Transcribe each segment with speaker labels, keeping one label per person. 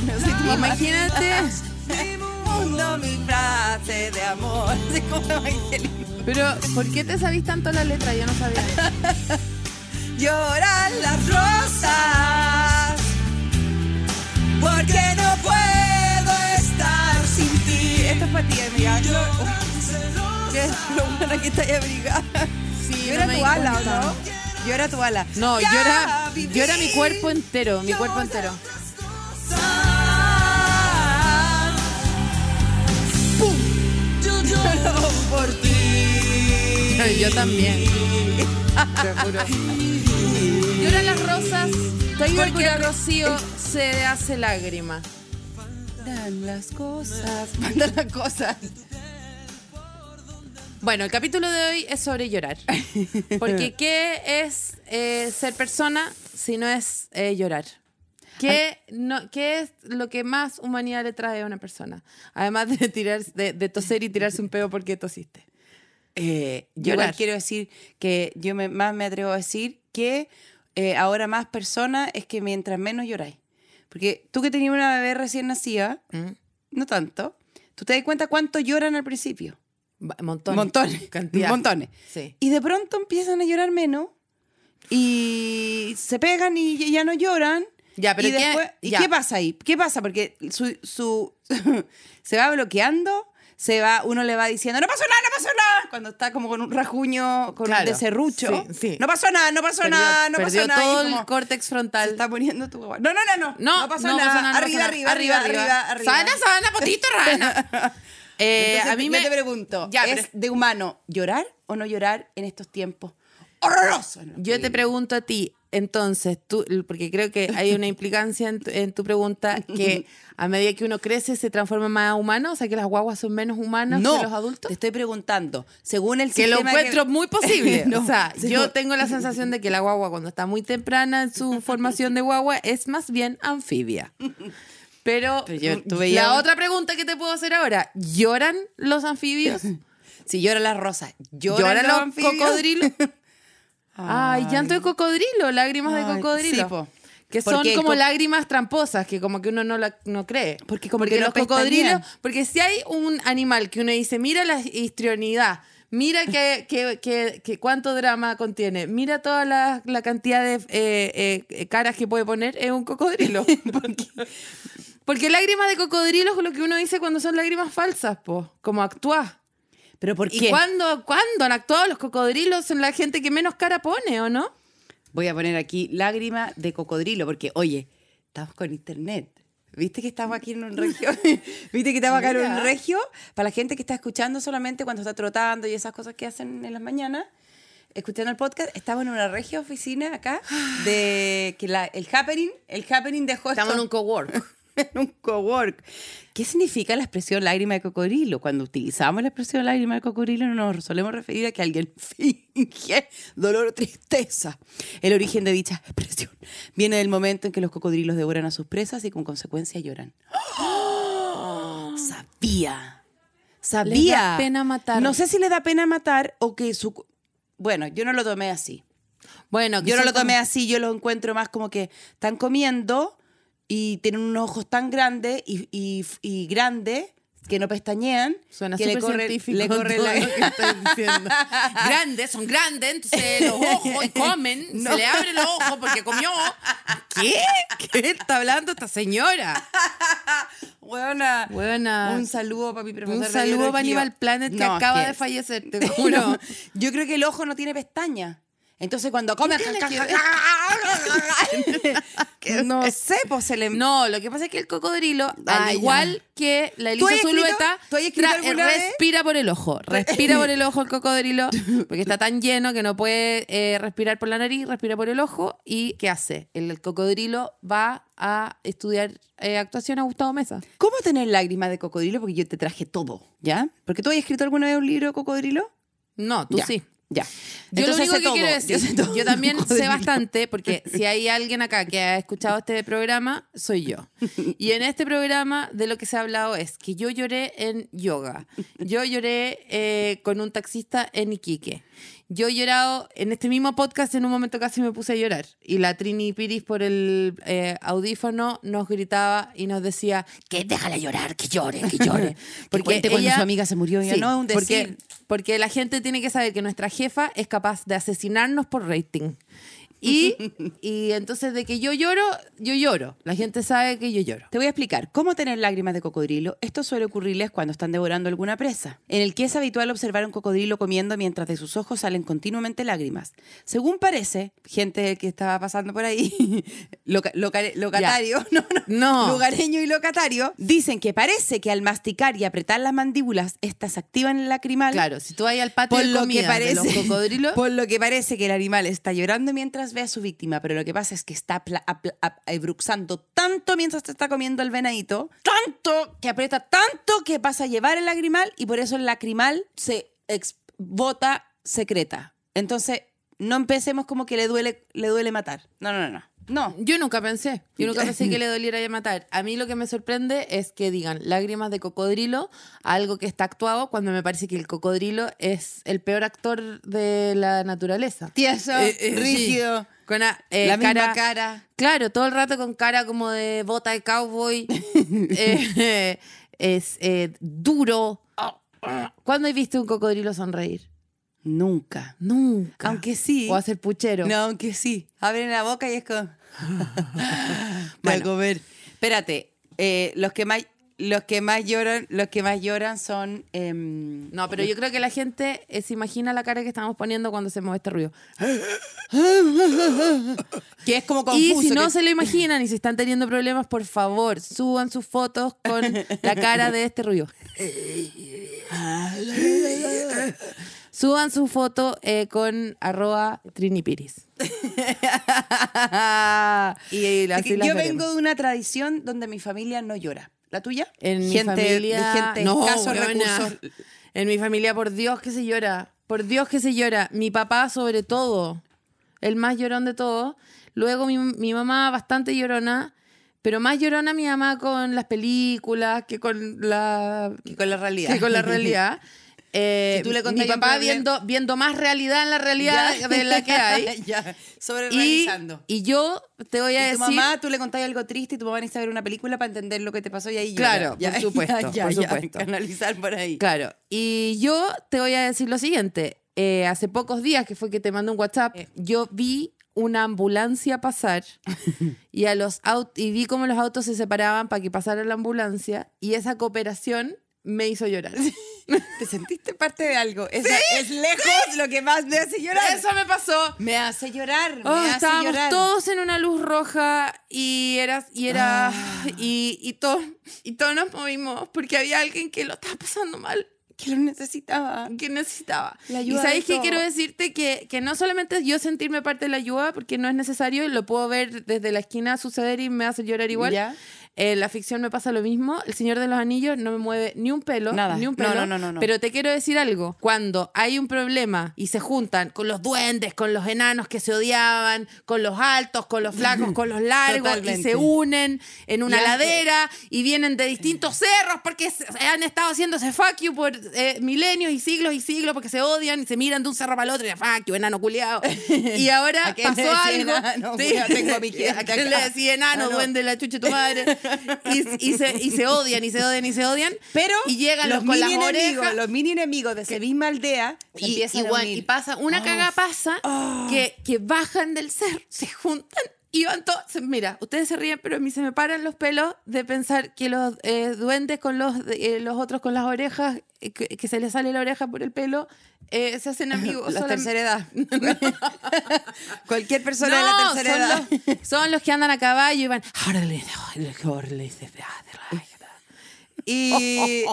Speaker 1: de
Speaker 2: Imagínate. Mi mundo, mi frase de amor. Así como Evangelina.
Speaker 3: Pero, ¿por qué te sabís tanto la letra? Yo no sabía.
Speaker 2: Lloran las rosas. Porque no puedo estar sin ti. Esto es para ti, amiga. ¿Qué es lo buena que abrigada?
Speaker 3: Sí,
Speaker 2: Llora
Speaker 3: no me
Speaker 2: tu ala, ¿o
Speaker 3: cuenta.
Speaker 2: no? Llora tu ala.
Speaker 3: No, llora, llora mi cuerpo entero, mi cuerpo entero.
Speaker 1: Por ti.
Speaker 3: Yo también. Lloran las rosas porque a Rocío se hace lágrima.
Speaker 2: Mandan las cosas. Mandan las cosas.
Speaker 3: Bueno, el capítulo de hoy es sobre llorar. Porque ¿qué es eh, ser persona si no es eh, llorar? ¿Qué, no, ¿Qué es lo que más humanidad le trae a una persona? Además de, tirar, de, de toser y tirarse un pedo porque tosiste.
Speaker 2: Eh, yo igual quiero decir que yo me- más me atrevo a decir que eh, ahora más persona es que mientras menos lloráis. Porque tú que tenías una bebé recién nacida,
Speaker 3: Mm.
Speaker 2: no tanto, tú te das cuenta cuánto lloran al principio.
Speaker 3: Montones.
Speaker 2: Montones.
Speaker 3: Cantidad.
Speaker 2: Montones.
Speaker 3: Sí.
Speaker 2: Y de pronto empiezan a llorar menos y se pegan y ya no lloran.
Speaker 3: Ya, pero
Speaker 2: y
Speaker 3: ¿qué-
Speaker 2: después, ¿y
Speaker 3: ya.
Speaker 2: qué pasa ahí? ¿Qué pasa? Porque su, su se va bloqueando, se va, uno le va diciendo, no pasó nada, no pasó nada, cuando está como con un rajuño, con
Speaker 3: Claro.
Speaker 2: de serrucho.
Speaker 3: Sí, sí.
Speaker 2: No pasó nada, no pasó
Speaker 3: Perdió,
Speaker 2: nada, no pasó nada.
Speaker 3: todo el córtex
Speaker 2: se
Speaker 3: frontal.
Speaker 2: está poniendo tu. No, no, no, no.
Speaker 3: No,
Speaker 2: pasó
Speaker 3: no
Speaker 2: nada.
Speaker 3: pasó nada, no
Speaker 2: arriba,
Speaker 3: pasó
Speaker 2: arriba,
Speaker 3: nada.
Speaker 2: arriba, arriba, arriba.
Speaker 3: Sana, sana, potito, rana. Eh,
Speaker 2: Entonces,
Speaker 3: a mí me...
Speaker 2: te pregunto,
Speaker 3: Ya,
Speaker 2: ¿es de humano llorar o no llorar en estos tiempos los
Speaker 3: Yo te pregunto a ti, entonces, tú, porque creo que hay una implicancia en tu, en tu pregunta que a medida que uno crece se transforma más humano, o sea que las guaguas son menos humanas
Speaker 2: no,
Speaker 3: que los adultos.
Speaker 2: te estoy preguntando, según el
Speaker 3: Que lo
Speaker 2: sistema
Speaker 3: encuentro muy posible.
Speaker 2: No,
Speaker 3: o sea, yo tengo la sensación de que la guagua cuando está muy temprana en su formación de guagua es más bien anfibia. Pero,
Speaker 2: Pero yo- tú
Speaker 3: la
Speaker 2: veías
Speaker 3: otra pregunta que te puedo hacer ahora, ¿lloran los anfibios?
Speaker 2: Si lloran las rosas, lloran,
Speaker 3: ¿Lloran
Speaker 2: los,
Speaker 3: cocodrilos? Ay, llanto de cocodrilo, lágrimas de cocodrilo.
Speaker 2: sí, po.
Speaker 3: Que son como
Speaker 2: co-
Speaker 3: lágrimas tramposas, que como que uno no, la, no cree.
Speaker 2: Porque como
Speaker 3: porque
Speaker 2: que
Speaker 3: los cocodrilos, porque si hay un animal que uno dice, mira la histrionidad, mira que, que, que- que cuánto drama contiene, mira toda la, la cantidad de eh, eh, caras que puede poner, es un cocodrilo. porque, porque lágrimas de cocodrilo es lo que uno dice cuando son lágrimas falsas, po, como actúa.
Speaker 2: ¿Pero por
Speaker 3: ¿Y
Speaker 2: qué?
Speaker 3: cuándo, cuándo han actuado los cocodrilos? Son la gente que menos cara pone, ¿o no?
Speaker 2: Voy a poner aquí lágrima de cocodrilo, porque, oye, estamos con internet. ¿Viste que estamos aquí en un regio? ¿Viste que estamos acá en un regio? Para la gente que está escuchando solamente cuando está trotando y esas cosas que hacen en las mañanas, escuchando el podcast, estamos en una regia oficina acá de que la- el happening, el happening dejó
Speaker 3: Estamos en un cowork.
Speaker 2: en un cowork. ¿Qué significa la expresión lágrima de cocodrilo? Cuando utilizamos la expresión lágrima de cocodrilo no nos solemos referir a que alguien finge dolor o tristeza. El origen de dicha expresión viene del momento en que los cocodrilos devoran a sus presas y con consecuencia lloran. ¡Oh! Sabía. Sabía.
Speaker 3: Les da pena matar.
Speaker 2: No sé si le da pena matar o que su... Bueno, yo no lo tomé así.
Speaker 3: Bueno,
Speaker 2: Yo no lo tomé así, yo lo encuentro más como que están comiendo y tienen unos ojos tan grandes y, y, y grandes que no pestañean.
Speaker 3: Suena
Speaker 2: que le corre,
Speaker 3: científico
Speaker 2: le corre la...
Speaker 3: lo que estás diciendo. grandes, son grandes, entonces los ojos y comen,
Speaker 2: No.
Speaker 3: se le abren los ojos porque comió. ¿Qué? ¿Qué está hablando esta señora?
Speaker 2: Buena.
Speaker 3: Buena.
Speaker 2: Un saludo para mi profesor
Speaker 3: Un saludo para. Animal Planet que
Speaker 2: No,
Speaker 3: acaba de fallecer, te juro.
Speaker 2: No, yo creo que el ojo no tiene pestaña. Entonces cuando come... no sé, pues se le...
Speaker 3: No, lo que pasa es que el cocodrilo, al igual que la
Speaker 2: ¿Tú has
Speaker 3: Elisa Zulueta,
Speaker 2: tú has escrito
Speaker 3: tra-
Speaker 2: alguna vez?
Speaker 3: respira por el ojo. Respira por el ojo el cocodrilo, porque está tan lleno que no puede eh, respirar por la nariz, respira por el ojo. ¿Y qué hace? El, el cocodrilo va a estudiar eh, actuación a Gustavo Mesa.
Speaker 2: ¿Cómo tener lágrimas de cocodrilo? Porque yo te traje todo, ¿ya? Porque tú has escrito alguna vez un libro de cocodrilo.
Speaker 3: No, tú
Speaker 2: Ya,
Speaker 3: sí.
Speaker 2: Ya.
Speaker 3: Yo
Speaker 2: Entonces
Speaker 3: lo único que
Speaker 2: todo,
Speaker 3: quiero decir,
Speaker 2: yo
Speaker 3: yo también sé bastante, porque si hay alguien acá que ha escuchado este programa, soy yo. Y en este programa de lo que se ha hablado es que yo lloré en yoga, yo lloré eh, con un taxista en Iquique, yo he llorado en este mismo podcast, en un momento casi me puse a llorar. Y la Trini Piris por el eh, audífono nos gritaba y nos decía que déjala llorar, que llore, que llore.
Speaker 2: Porque cuando su amiga se murió, ya no, un
Speaker 3: porque,
Speaker 2: decir.
Speaker 3: porque la gente tiene que saber que nuestra jefa es capaz de asesinarnos por rating. Y, y entonces de que yo lloro, yo lloro. La gente sabe que yo lloro.
Speaker 2: Te voy a explicar cómo tener lágrimas de cocodrilo. Esto suele ocurrirles cuando están devorando alguna presa, en el que es habitual observar a un cocodrilo comiendo mientras de sus ojos salen continuamente lágrimas. Según parece, gente que estaba pasando por ahí, loca- loca- locatario, no, no,
Speaker 3: No.
Speaker 2: lugareño y locatario, dicen que parece que al masticar y apretar las mandíbulas, estas activan el lacrimal.
Speaker 3: Claro, si tú vas al patio
Speaker 2: Por
Speaker 3: de
Speaker 2: lo, que
Speaker 3: comida de
Speaker 2: parece,
Speaker 3: los cocodrilos,
Speaker 2: por lo que parece que el animal está llorando mientras ve a su víctima, pero lo que pasa es que está ebruxando tanto mientras te está comiendo el venadito, tanto que aprieta tanto que pasa a llevar el lagrimal y por eso el lacrimal se bota secreta. Entonces, no empecemos como que le duele, le duele matar. No, no, no. No.
Speaker 3: yo nunca pensé. Yo nunca pensé que le doliera ya matar. A mí lo que me sorprende es que digan lágrimas de cocodrilo, algo que está actuado, cuando me parece que el cocodrilo es el peor actor de la naturaleza.
Speaker 2: Tieso,
Speaker 3: Eh, eh, sí.
Speaker 2: rígido,
Speaker 3: Con la, eh,
Speaker 2: la misma
Speaker 3: cara,
Speaker 2: cara.
Speaker 3: Claro, todo el rato con cara como de bota de cowboy. Es duro. ¿Cuándo has visto un cocodrilo sonreír?
Speaker 2: Nunca.
Speaker 3: Nunca.
Speaker 2: Aunque sí.
Speaker 3: O hacer puchero.
Speaker 2: No, aunque sí. Abren la boca y es como.
Speaker 3: Bueno.
Speaker 2: comer. Espérate. eh, los que más. Los que más lloran, los que más lloran son. em,
Speaker 3: No, pero yo creo que la gente eh, se imagina la cara que estamos poniendo cuando hacemos este ruido.
Speaker 2: que es como confuso.
Speaker 3: y si no
Speaker 2: que-
Speaker 3: se lo imaginan y si están teniendo problemas, por favor, suban sus fotos con la cara de este ruido. Suban su foto eh, con arroba trinipiris. Y así
Speaker 2: que
Speaker 3: las
Speaker 2: yo
Speaker 3: veremos.
Speaker 2: vengo de una tradición donde mi familia no llora. ¿La tuya?
Speaker 3: En mi
Speaker 2: gente,
Speaker 3: familia...
Speaker 2: Gente
Speaker 3: no,
Speaker 2: escasos
Speaker 3: weona.
Speaker 2: recursos.
Speaker 3: En mi familia, por Dios que se llora. Por Dios que se llora. Mi papá, sobre todo. El más llorón de todos. Luego mi, mi mamá, bastante llorona. Pero más llorona mi mamá con las películas que con la,
Speaker 2: Y con la realidad.
Speaker 3: que con la realidad. Eh,
Speaker 2: Si tú le
Speaker 3: mi papá viendo, viendo más realidad en la realidad
Speaker 2: Ya.
Speaker 3: de la que hay.
Speaker 2: ya. Sobre
Speaker 3: Y, y yo te voy a
Speaker 2: Y tu
Speaker 3: decir...
Speaker 2: mamá, tú le contáis algo triste y tu mamá necesita ver una película para entender lo que te pasó y ahí
Speaker 3: Claro,
Speaker 2: llora.
Speaker 3: por supuesto, por supuesto.
Speaker 2: Canalizar por ahí.
Speaker 3: Claro. Y yo te voy a decir lo siguiente. Eh, hace pocos días, que fue que te mandé un WhatsApp, yo vi una ambulancia pasar y, a los y vi cómo los autos se separaban para que pasara la ambulancia y esa cooperación me hizo llorar.
Speaker 2: ¿Te sentiste parte de algo? Es, es lejos lo que más me hace llorar.
Speaker 3: Eso me pasó.
Speaker 2: Me hace llorar,
Speaker 3: Oh,
Speaker 2: me hace
Speaker 3: estábamos
Speaker 2: llorar.
Speaker 3: todos en una luz roja y era, y era
Speaker 2: Ah.
Speaker 3: y, y, todos, y todos nos movimos porque había alguien que lo estaba pasando mal.
Speaker 2: Que lo necesitaba.
Speaker 3: que necesitaba.
Speaker 2: La
Speaker 3: y
Speaker 2: ayuda
Speaker 3: sabéis
Speaker 2: de
Speaker 3: que quiero decirte que, que no solamente yo sentirme parte de la ayuda, porque no es necesario, y lo puedo ver desde la esquina suceder y me hace llorar igual.
Speaker 2: ¿Ya?
Speaker 3: En la ficción me pasa lo mismo. El Señor de los Anillos no me mueve ni un pelo.
Speaker 2: Nada.
Speaker 3: Ni un pelo.
Speaker 2: no, no, no, no.
Speaker 3: Pero te quiero decir algo. Cuando hay un problema y se juntan con los duendes, con los enanos que se odiaban, con los altos, con los flacos, con los largos, y
Speaker 2: Totalmente.
Speaker 3: se unen en una
Speaker 2: Y antes-
Speaker 3: ladera y vienen de distintos cerros porque han estado haciéndose fuck you por eh, milenios y siglos y siglos porque se odian y se miran de un cerro para el otro y fuck you, enano culiado. Y ahora
Speaker 2: ¿A quién le
Speaker 3: pasó algo.
Speaker 2: enano? Tengo a mi
Speaker 3: ¿A le decía enano,
Speaker 2: Ah,
Speaker 3: duende, la chucha de tu madre? Y, y se, y se odian y se odian y se odian.
Speaker 2: Pero
Speaker 3: y llegan
Speaker 2: los
Speaker 3: los, con las
Speaker 2: mini enemigos,
Speaker 3: orejas.
Speaker 2: los mini enemigos de esa misma aldea
Speaker 3: Y,
Speaker 2: a
Speaker 3: bueno, y pasa, una
Speaker 2: Oh,
Speaker 3: caga pasa que, que bajan del cerro, se juntan iban todos. Mira, ustedes se ríen, pero a mí se me paran los pelos de pensar que los eh, duendes con los, eh, los otros con las orejas, eh, que, que se les sale la oreja por el pelo, eh, se hacen amigos.
Speaker 2: La tercera edad. Cualquier persona de la
Speaker 3: No,
Speaker 2: tercera
Speaker 3: son
Speaker 2: edad.
Speaker 3: Los, son los que andan a caballo y van. Y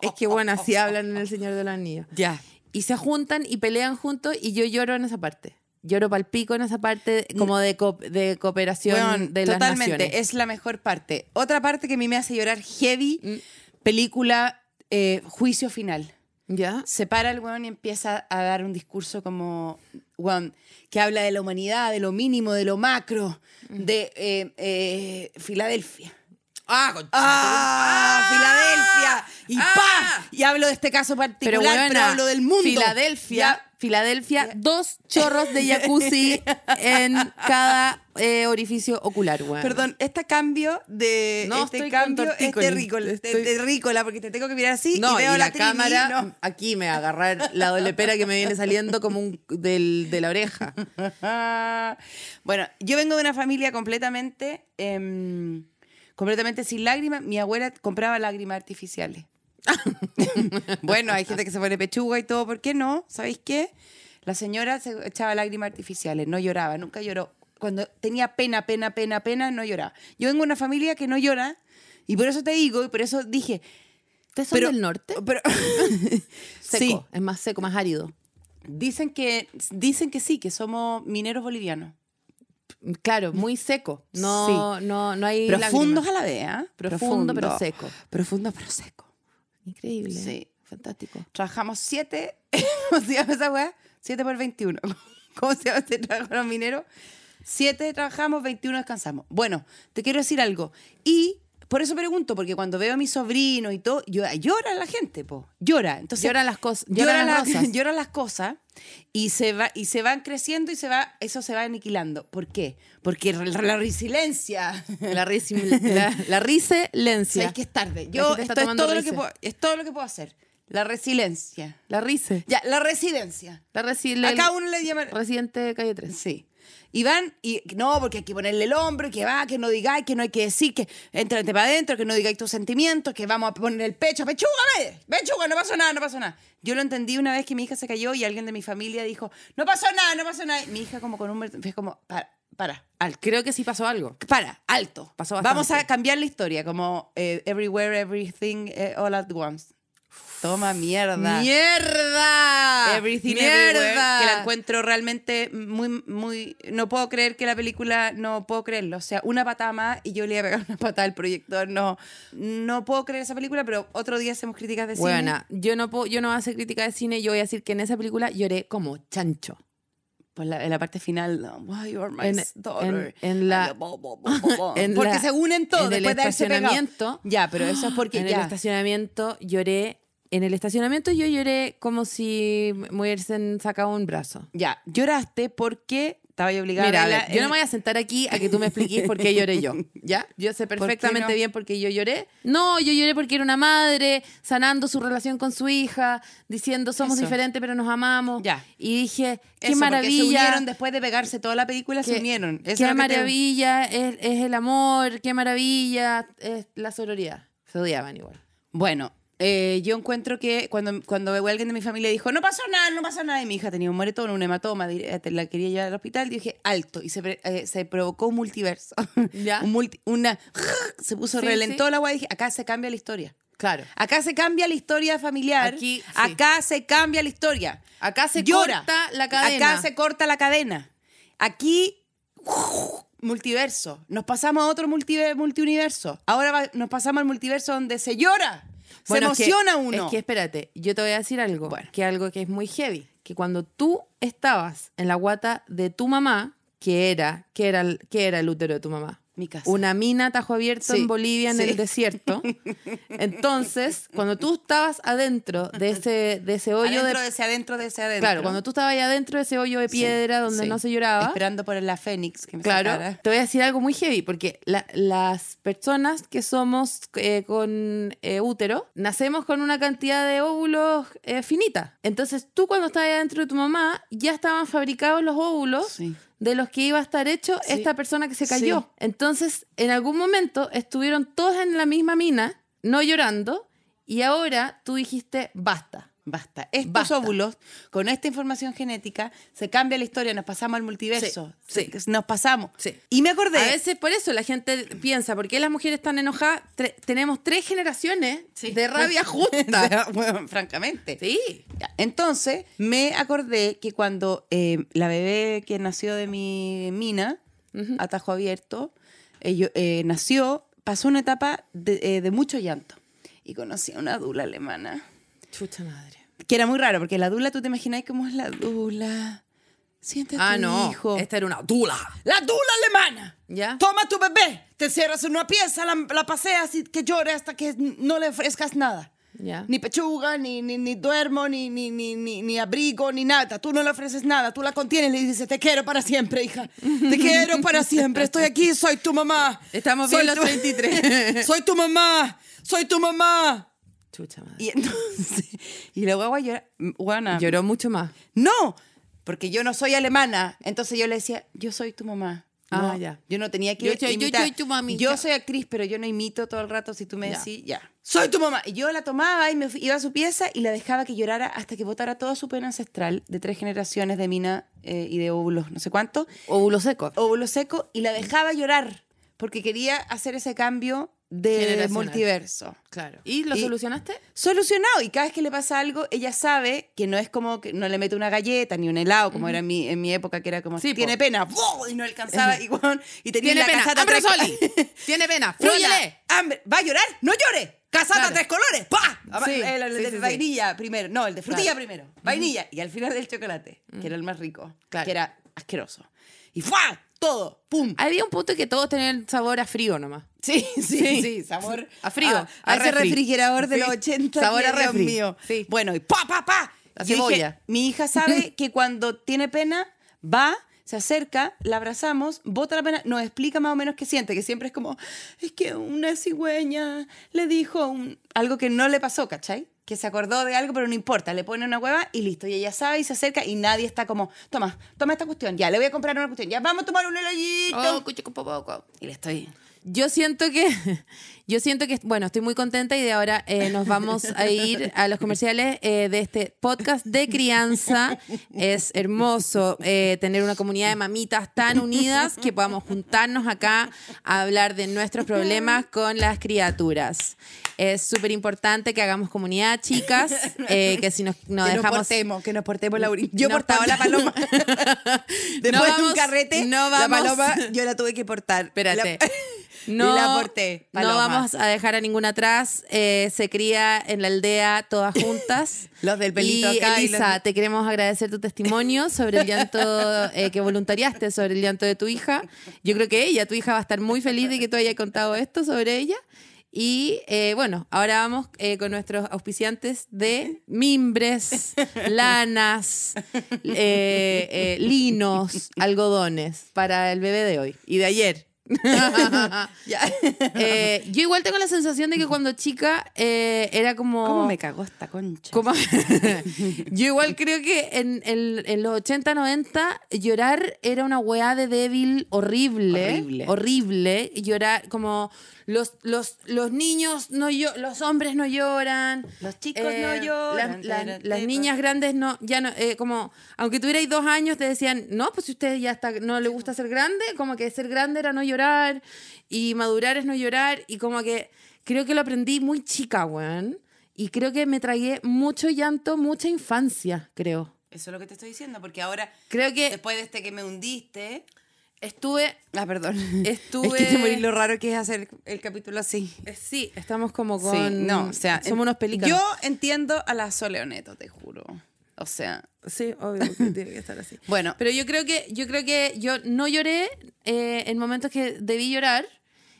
Speaker 3: es que bueno, así hablan en El Señor de los Anillos.
Speaker 2: Ya.
Speaker 3: Y se juntan y pelean juntos y yo lloro en esa parte. Lloro pal pico en esa parte como de, co- de cooperación
Speaker 2: Weón,
Speaker 3: de las
Speaker 2: totalmente,
Speaker 3: naciones.
Speaker 2: es la mejor parte. Otra parte que a mí me hace llorar heavy,
Speaker 3: Mm.
Speaker 2: película eh, Juicio Final.
Speaker 3: ¿Ya?
Speaker 2: Se para el weón y empieza a dar un discurso como, weón, que habla de la humanidad, de lo mínimo, de lo macro,
Speaker 3: Mm.
Speaker 2: de eh, eh, Filadelfia.
Speaker 3: Ah, concha
Speaker 2: ¡Ah! ¡Filadelfia! Y
Speaker 3: ¡Ah!
Speaker 2: ¡pa! Y hablo de este caso particular, pero,
Speaker 3: buena,
Speaker 2: hablo del mundo.
Speaker 3: Filadelfia,
Speaker 2: Ya.
Speaker 3: Filadelfia, dos chorros de jacuzzi en cada eh, orificio ocular, weón.
Speaker 2: Perdón, este cambio de
Speaker 3: No,
Speaker 2: este cambio es terrícola,
Speaker 3: Estoy-
Speaker 2: terrícola, porque te tengo que mirar así
Speaker 3: No,
Speaker 2: y veo
Speaker 3: y la, cámara
Speaker 2: no.
Speaker 3: aquí me va a agarrar la doble pera que me viene saliendo como un del, de la oreja.
Speaker 2: bueno, yo vengo de una familia completamente, em, completamente sin lágrimas. Mi abuela compraba lágrimas artificiales. bueno, hay gente que se pone pechuga y todo. ¿Por qué no? ¿Sabéis qué? La señora se echaba lágrimas artificiales, no lloraba, nunca lloró. Cuando tenía pena, pena, pena, pena, no lloraba. Yo vengo de una familia que no llora y por eso te digo y por eso dije...
Speaker 3: ¿Ustedes son del norte?
Speaker 2: Pero,
Speaker 3: Seco,
Speaker 2: sí,
Speaker 3: es más seco, más árido.
Speaker 2: dicen que, dicen que sí, que somos mineros bolivianos.
Speaker 3: Claro, muy seco. No, no, no hay
Speaker 2: Profundos
Speaker 3: lágrimas.
Speaker 2: a la vez, ¿ah?
Speaker 3: Profundo, pero seco.
Speaker 2: Profundo pero seco.
Speaker 3: Increíble.
Speaker 2: Sí.
Speaker 3: Fantástico.
Speaker 2: Trabajamos siete, ¿cómo se llama esa weá? Siete por 21. ¿Cómo se llama este trabajo los mineros? Siete trabajamos, 21 descansamos. Bueno, te quiero decir algo. Y por eso pregunto, porque cuando veo a mis sobrinos y todo, yo- llora la gente, po. Llora. Entonces,
Speaker 3: Lloran las cosas,
Speaker 2: Llora,
Speaker 3: lloran las
Speaker 2: la-
Speaker 3: rosas.
Speaker 2: lloran las cosas y se, va, y se van creciendo y se va, eso se va aniquilando. ¿Por qué? Porque la, resiliencia.
Speaker 3: La, la, la.
Speaker 2: Sabes que es tarde. Yo, esto es todo, lo que
Speaker 3: rice.
Speaker 2: puedo, es todo lo que puedo hacer. La resiliencia.
Speaker 3: La rise.
Speaker 2: Ya, la residencia.
Speaker 3: La resi-
Speaker 2: A cada uno le llama.
Speaker 3: Residente de calle 3.
Speaker 2: Sí. Y van, y no, porque hay que ponerle el hombro, que va, que no digáis, que no hay que decir, que entrate para adentro, que no digáis tus sentimientos, que vamos a poner el pecho, pechúgame, pechuga, no pasó nada, no pasó nada. Yo lo entendí una vez que mi hija se cayó y alguien de mi familia dijo, no pasó nada, no pasó nada. Mi hija como con un... Fue como, para, para, alto.
Speaker 3: Creo que sí pasó algo.
Speaker 2: Para, alto.
Speaker 3: Pasó
Speaker 2: Vamos a
Speaker 3: bastante.
Speaker 2: cambiar la historia, como eh, everywhere, everything, eh, all at once. Toma mierda.
Speaker 3: ¡Mierda!
Speaker 2: Everything
Speaker 3: ¡Mierda!
Speaker 2: Everywhere, que la encuentro realmente muy, muy... No puedo creer que la película, no puedo creerlo. O sea, una patada más y yo le iba a pegar una patada al proyector. No, no puedo creer esa película, pero otro día hacemos críticas de
Speaker 3: Buena,
Speaker 2: cine.
Speaker 3: yo no puedo, yo no voy a hacer crítica de cine, yo voy a decir que en esa película lloré como chancho.
Speaker 2: Pues la, en la parte final, why you are my
Speaker 3: En-
Speaker 2: daughter.
Speaker 3: en- en la- en
Speaker 2: porque
Speaker 3: la-
Speaker 2: se unen todos
Speaker 3: en el
Speaker 2: después de pegado.
Speaker 3: estacionamiento.
Speaker 2: Ya, pero eso es porque
Speaker 3: en el
Speaker 2: ya.
Speaker 3: estacionamiento lloré. En el estacionamiento yo lloré como si me hubiesen sacado un brazo.
Speaker 2: Ya, lloraste porque estaba yo obligada
Speaker 3: Mira,
Speaker 2: a
Speaker 3: ver, yo no me voy a sentar aquí a que tú me expliques por qué lloré yo, ¿ya? Yo sé perfectamente
Speaker 2: no?
Speaker 3: bien por qué yo lloré. No, yo lloré porque era una madre sanando su relación con su hija, diciendo somos
Speaker 2: Eso.
Speaker 3: diferentes pero nos amamos.
Speaker 2: Ya.
Speaker 3: Y dije, qué
Speaker 2: Eso, porque Se
Speaker 3: maravilla.
Speaker 2: unieron después de pegarse toda la película, se unieron. Eso es
Speaker 3: Qué
Speaker 2: que te-
Speaker 3: maravilla es, es el amor, qué maravilla es la sororidad. Se odiaban igual.
Speaker 2: Bueno, eh, yo encuentro que cuando, cuando alguien de mi familia dijo, no pasó nada, no pasó nada, y mi hija tenía un moretón, un hematoma, eh, la quería llevar al hospital, dije, alto, y se, eh, se provocó un multiverso.
Speaker 3: Ya.
Speaker 2: un multi- una, se puso,
Speaker 3: Sí,
Speaker 2: relentó
Speaker 3: sí.
Speaker 2: la agua y dije, acá se cambia la historia.
Speaker 3: Claro.
Speaker 2: Acá se cambia la historia familiar.
Speaker 3: Aquí, sí.
Speaker 2: Acá se cambia la historia.
Speaker 3: Acá se
Speaker 2: Llora.
Speaker 3: corta la cadena.
Speaker 2: Acá se corta la cadena. Aquí, multiverso. Nos pasamos a otro multiver- multiuniverso. Ahora va- nos pasamos al multiverso donde se llora.
Speaker 3: Bueno,
Speaker 2: se
Speaker 3: es que-
Speaker 2: emociona uno.
Speaker 3: Es que espérate, yo te voy a decir algo.
Speaker 2: Bueno.
Speaker 3: Que algo que es muy heavy. Que cuando tú estabas en la guata de tu mamá, que era, que era, que era el útero de tu mamá.
Speaker 2: Mi casa.
Speaker 3: Una mina tajo abierto
Speaker 2: Sí,
Speaker 3: en Bolivia en
Speaker 2: sí.
Speaker 3: el desierto. Entonces, cuando tú estabas adentro de ese, de ese hoyo
Speaker 2: adentro
Speaker 3: de.
Speaker 2: de ese adentro de ese adentro.
Speaker 3: Claro, cuando tú estabas ahí adentro de ese hoyo de
Speaker 2: Sí,
Speaker 3: piedra donde no se lloraba.
Speaker 2: Esperando por la Fénix que me
Speaker 3: Claro,
Speaker 2: sacara.
Speaker 3: te voy a decir algo muy heavy, porque la- las personas que somos eh, con eh, útero, nacemos con una cantidad de óvulos eh, finita. Entonces tú cuando estabas dentro de tu mamá, ya estaban fabricados los óvulos. De los que iba a estar hecho
Speaker 2: Sí.
Speaker 3: esta persona que se
Speaker 2: Sí.
Speaker 3: cayó. Entonces, en algún momento estuvieron todos en la misma mina, no llorando, y ahora tú dijiste, basta.
Speaker 2: Basta. Estos
Speaker 3: Basta.
Speaker 2: óvulos, con esta información genética, se cambia la historia, nos pasamos al multiverso.
Speaker 3: Sí,
Speaker 2: Se- Nos pasamos.
Speaker 3: Sí.
Speaker 2: Y me acordé.
Speaker 3: A veces por eso la gente piensa, ¿por qué las mujeres están enojadas? Tre- tenemos tres generaciones de rabia.
Speaker 2: Bueno, francamente.
Speaker 3: sí.
Speaker 2: Entonces, me acordé que cuando eh, la bebé que nació de mi mina, atajo abierto, eh, nació, pasó una etapa de, eh, de mucho llanto. Y conocí a una dula alemana.
Speaker 3: Chucha madre.
Speaker 2: Que era muy raro, porque la dula, tú te imaginas cómo es la dula. Siente a
Speaker 3: Ah,
Speaker 2: tu
Speaker 3: no.
Speaker 2: hijo.
Speaker 3: Esta era una dula.
Speaker 2: La dula alemana.
Speaker 3: ¿Ya?
Speaker 2: Toma tu bebé, te cierras en una pieza, la, la paseas y que llore hasta que no le ofrezcas nada.
Speaker 3: Ya.
Speaker 2: Ni pechuga, ni, ni, ni duermo, ni, ni, ni, ni, abrigo, ni nada. Tú no le ofreces nada. Tú la contienes y le dices, te quiero para siempre, hija. Te quiero para siempre. Estoy aquí, soy tu mamá.
Speaker 3: Estamos
Speaker 2: Soy
Speaker 3: bien los
Speaker 2: tu-
Speaker 3: 33.
Speaker 2: soy tu mamá. Soy tu mamá.
Speaker 3: Chucha madre.
Speaker 2: Y entonces, y la guagua llora, guana,
Speaker 3: Lloró mucho más.
Speaker 2: no, porque yo no soy alemana. Entonces yo le decía, yo soy tu mamá.
Speaker 3: Ah,
Speaker 2: No,
Speaker 3: ya.
Speaker 2: Yo no tenía que
Speaker 3: Yo soy- yo
Speaker 2: imitar.
Speaker 3: soy tu mamita.
Speaker 2: Yo soy actriz, pero yo no imito todo el rato. Si tú me
Speaker 3: Ya.
Speaker 2: decís, ya. Soy tu mamá. Y yo la tomaba y me fui- iba a su pieza y la dejaba que llorara hasta que botara toda su pena ancestral de tres generaciones de mina eh, y de óvulos, no sé cuánto,
Speaker 3: Óvulo seco.
Speaker 2: óvulo seco, y la dejaba llorar porque quería hacer ese cambio de multiverso.
Speaker 3: Claro. ¿Y lo
Speaker 2: Y-
Speaker 3: solucionaste?
Speaker 2: Solucionado. Y cada vez que le pasa algo, ella sabe que no es como que no le mete una galleta ni un helado, como era en mi, en mi época, que era como,
Speaker 3: Sí,
Speaker 2: tiene
Speaker 3: po.
Speaker 2: pena, ¡buh! y no alcanzaba, y, weón, y tenía
Speaker 3: Tiene
Speaker 2: la
Speaker 3: pena. ¡Hambre, Soli! Tiene pena. ¡Flúyele!
Speaker 2: hambre. ¿Va a llorar? ¡No llore! ¡Casata
Speaker 3: Claro.
Speaker 2: tres colores! ¡Pa!
Speaker 3: Sí,
Speaker 2: el, el
Speaker 3: sí,
Speaker 2: de vainilla primero. No, el de frutilla
Speaker 3: Claro.
Speaker 2: primero. Vainilla. Y al final el chocolate, que era el más rico,
Speaker 3: Claro.
Speaker 2: que era asqueroso. Y ¡fua! Todo. ¡Pum!
Speaker 3: Había un punto que todos tenían sabor a frío nomás.
Speaker 2: Sí, sí,
Speaker 3: Sí.
Speaker 2: sí, sabor
Speaker 3: A frío,
Speaker 2: A,
Speaker 3: a
Speaker 2: a ese
Speaker 3: refri.
Speaker 2: refrigerador de
Speaker 3: Sí.
Speaker 2: los 80.
Speaker 3: Sabor a refri.
Speaker 2: mío.
Speaker 3: Sí.
Speaker 2: Bueno, y pa, pa, pa.
Speaker 3: La
Speaker 2: Yo dije,
Speaker 3: cebolla.
Speaker 2: mi hija sabe que cuando tiene pena, va, se acerca, la abrazamos, bota la pena, nos explica más o menos qué siente, que siempre es como, es que una cigüeña le dijo un- algo que no le pasó, ¿cachai? Que se acordó de algo, pero no importa, le pone una hueva y listo. Y ella sabe y se acerca y nadie está como, toma, toma esta cuestión, ya, le voy a comprar una cuestión, ya, vamos a tomar un heladito.
Speaker 3: Oh.
Speaker 2: Y le estoy...
Speaker 3: Yo siento que, yo siento que, bueno, estoy muy contenta y de ahora eh, nos vamos a ir a los comerciales eh, de este podcast de crianza. Es hermoso eh, tener una comunidad de mamitas tan unidas que podamos juntarnos acá a hablar de nuestros problemas con las criaturas. Es súper importante que hagamos comunidad, chicas, eh, que si nos, nos
Speaker 2: que
Speaker 3: dejamos...
Speaker 2: nos portemos, que nos portemos, Laurín. Yo
Speaker 3: No,
Speaker 2: portaba la paloma. Después
Speaker 3: No
Speaker 2: de
Speaker 3: vamos-
Speaker 2: un carrete,
Speaker 3: no
Speaker 2: la
Speaker 3: vamos-
Speaker 2: paloma yo la tuve que portar.
Speaker 3: Espérate.
Speaker 2: La-
Speaker 3: No,
Speaker 2: y la porté.
Speaker 3: no vamos a dejar a ninguna atrás. Eh, se cría en la aldea todas juntas.
Speaker 2: Los del pelito
Speaker 3: y
Speaker 2: acá y
Speaker 3: Elisa,
Speaker 2: los-
Speaker 3: te queremos agradecer tu testimonio sobre el llanto eh, que voluntariaste sobre el llanto de tu hija. Yo creo que ella, tu hija, va a estar muy feliz de que tú hayas contado esto sobre ella. Y eh, bueno, ahora vamos eh, con nuestros auspiciantes de mimbres, lanas, eh, linos, algodones para el bebé de hoy y de ayer. Eh, yo igual tengo la sensación de que cuando chica eh, era como...
Speaker 2: ¿Cómo me cagó esta concha?
Speaker 3: como- yo igual creo que en, en- en los 80, 90 llorar era una weá de débil horrible.
Speaker 2: Horrible.
Speaker 3: Horrible. Llorar como... Los, los, los niños no llo- los hombres no lloran.
Speaker 2: Los chicos no lloran.
Speaker 3: Las, las- las niñas grandes no, ya no, eh, como, aunque tuvierais dos años, te decían, no, pues si usted ya está, no le gusta ser grande, como que ser grande era no llorar, y madurar es no llorar, y como que creo que lo aprendí muy chica, weón. Y creo que me tragué mucho llanto, mucha infancia, creo.
Speaker 2: Eso es lo que te estoy diciendo, porque ahora,
Speaker 3: Creo que
Speaker 2: después de este que me hundiste...
Speaker 3: estuve,
Speaker 2: Ah, perdón.
Speaker 3: Estuve-
Speaker 2: Es que te morí lo raro que es hacer el capítulo así.
Speaker 3: eh, sí, estamos como con,
Speaker 2: Sí, no, o sea...
Speaker 3: somos unos pelícanos.
Speaker 2: Yo entiendo a la Soleoneto, te juro. O sea...
Speaker 3: Sí, obvio que tiene que estar así.
Speaker 2: Bueno,
Speaker 3: Pero yo creo que yo creo que yo no lloré eh, en momentos que debí llorar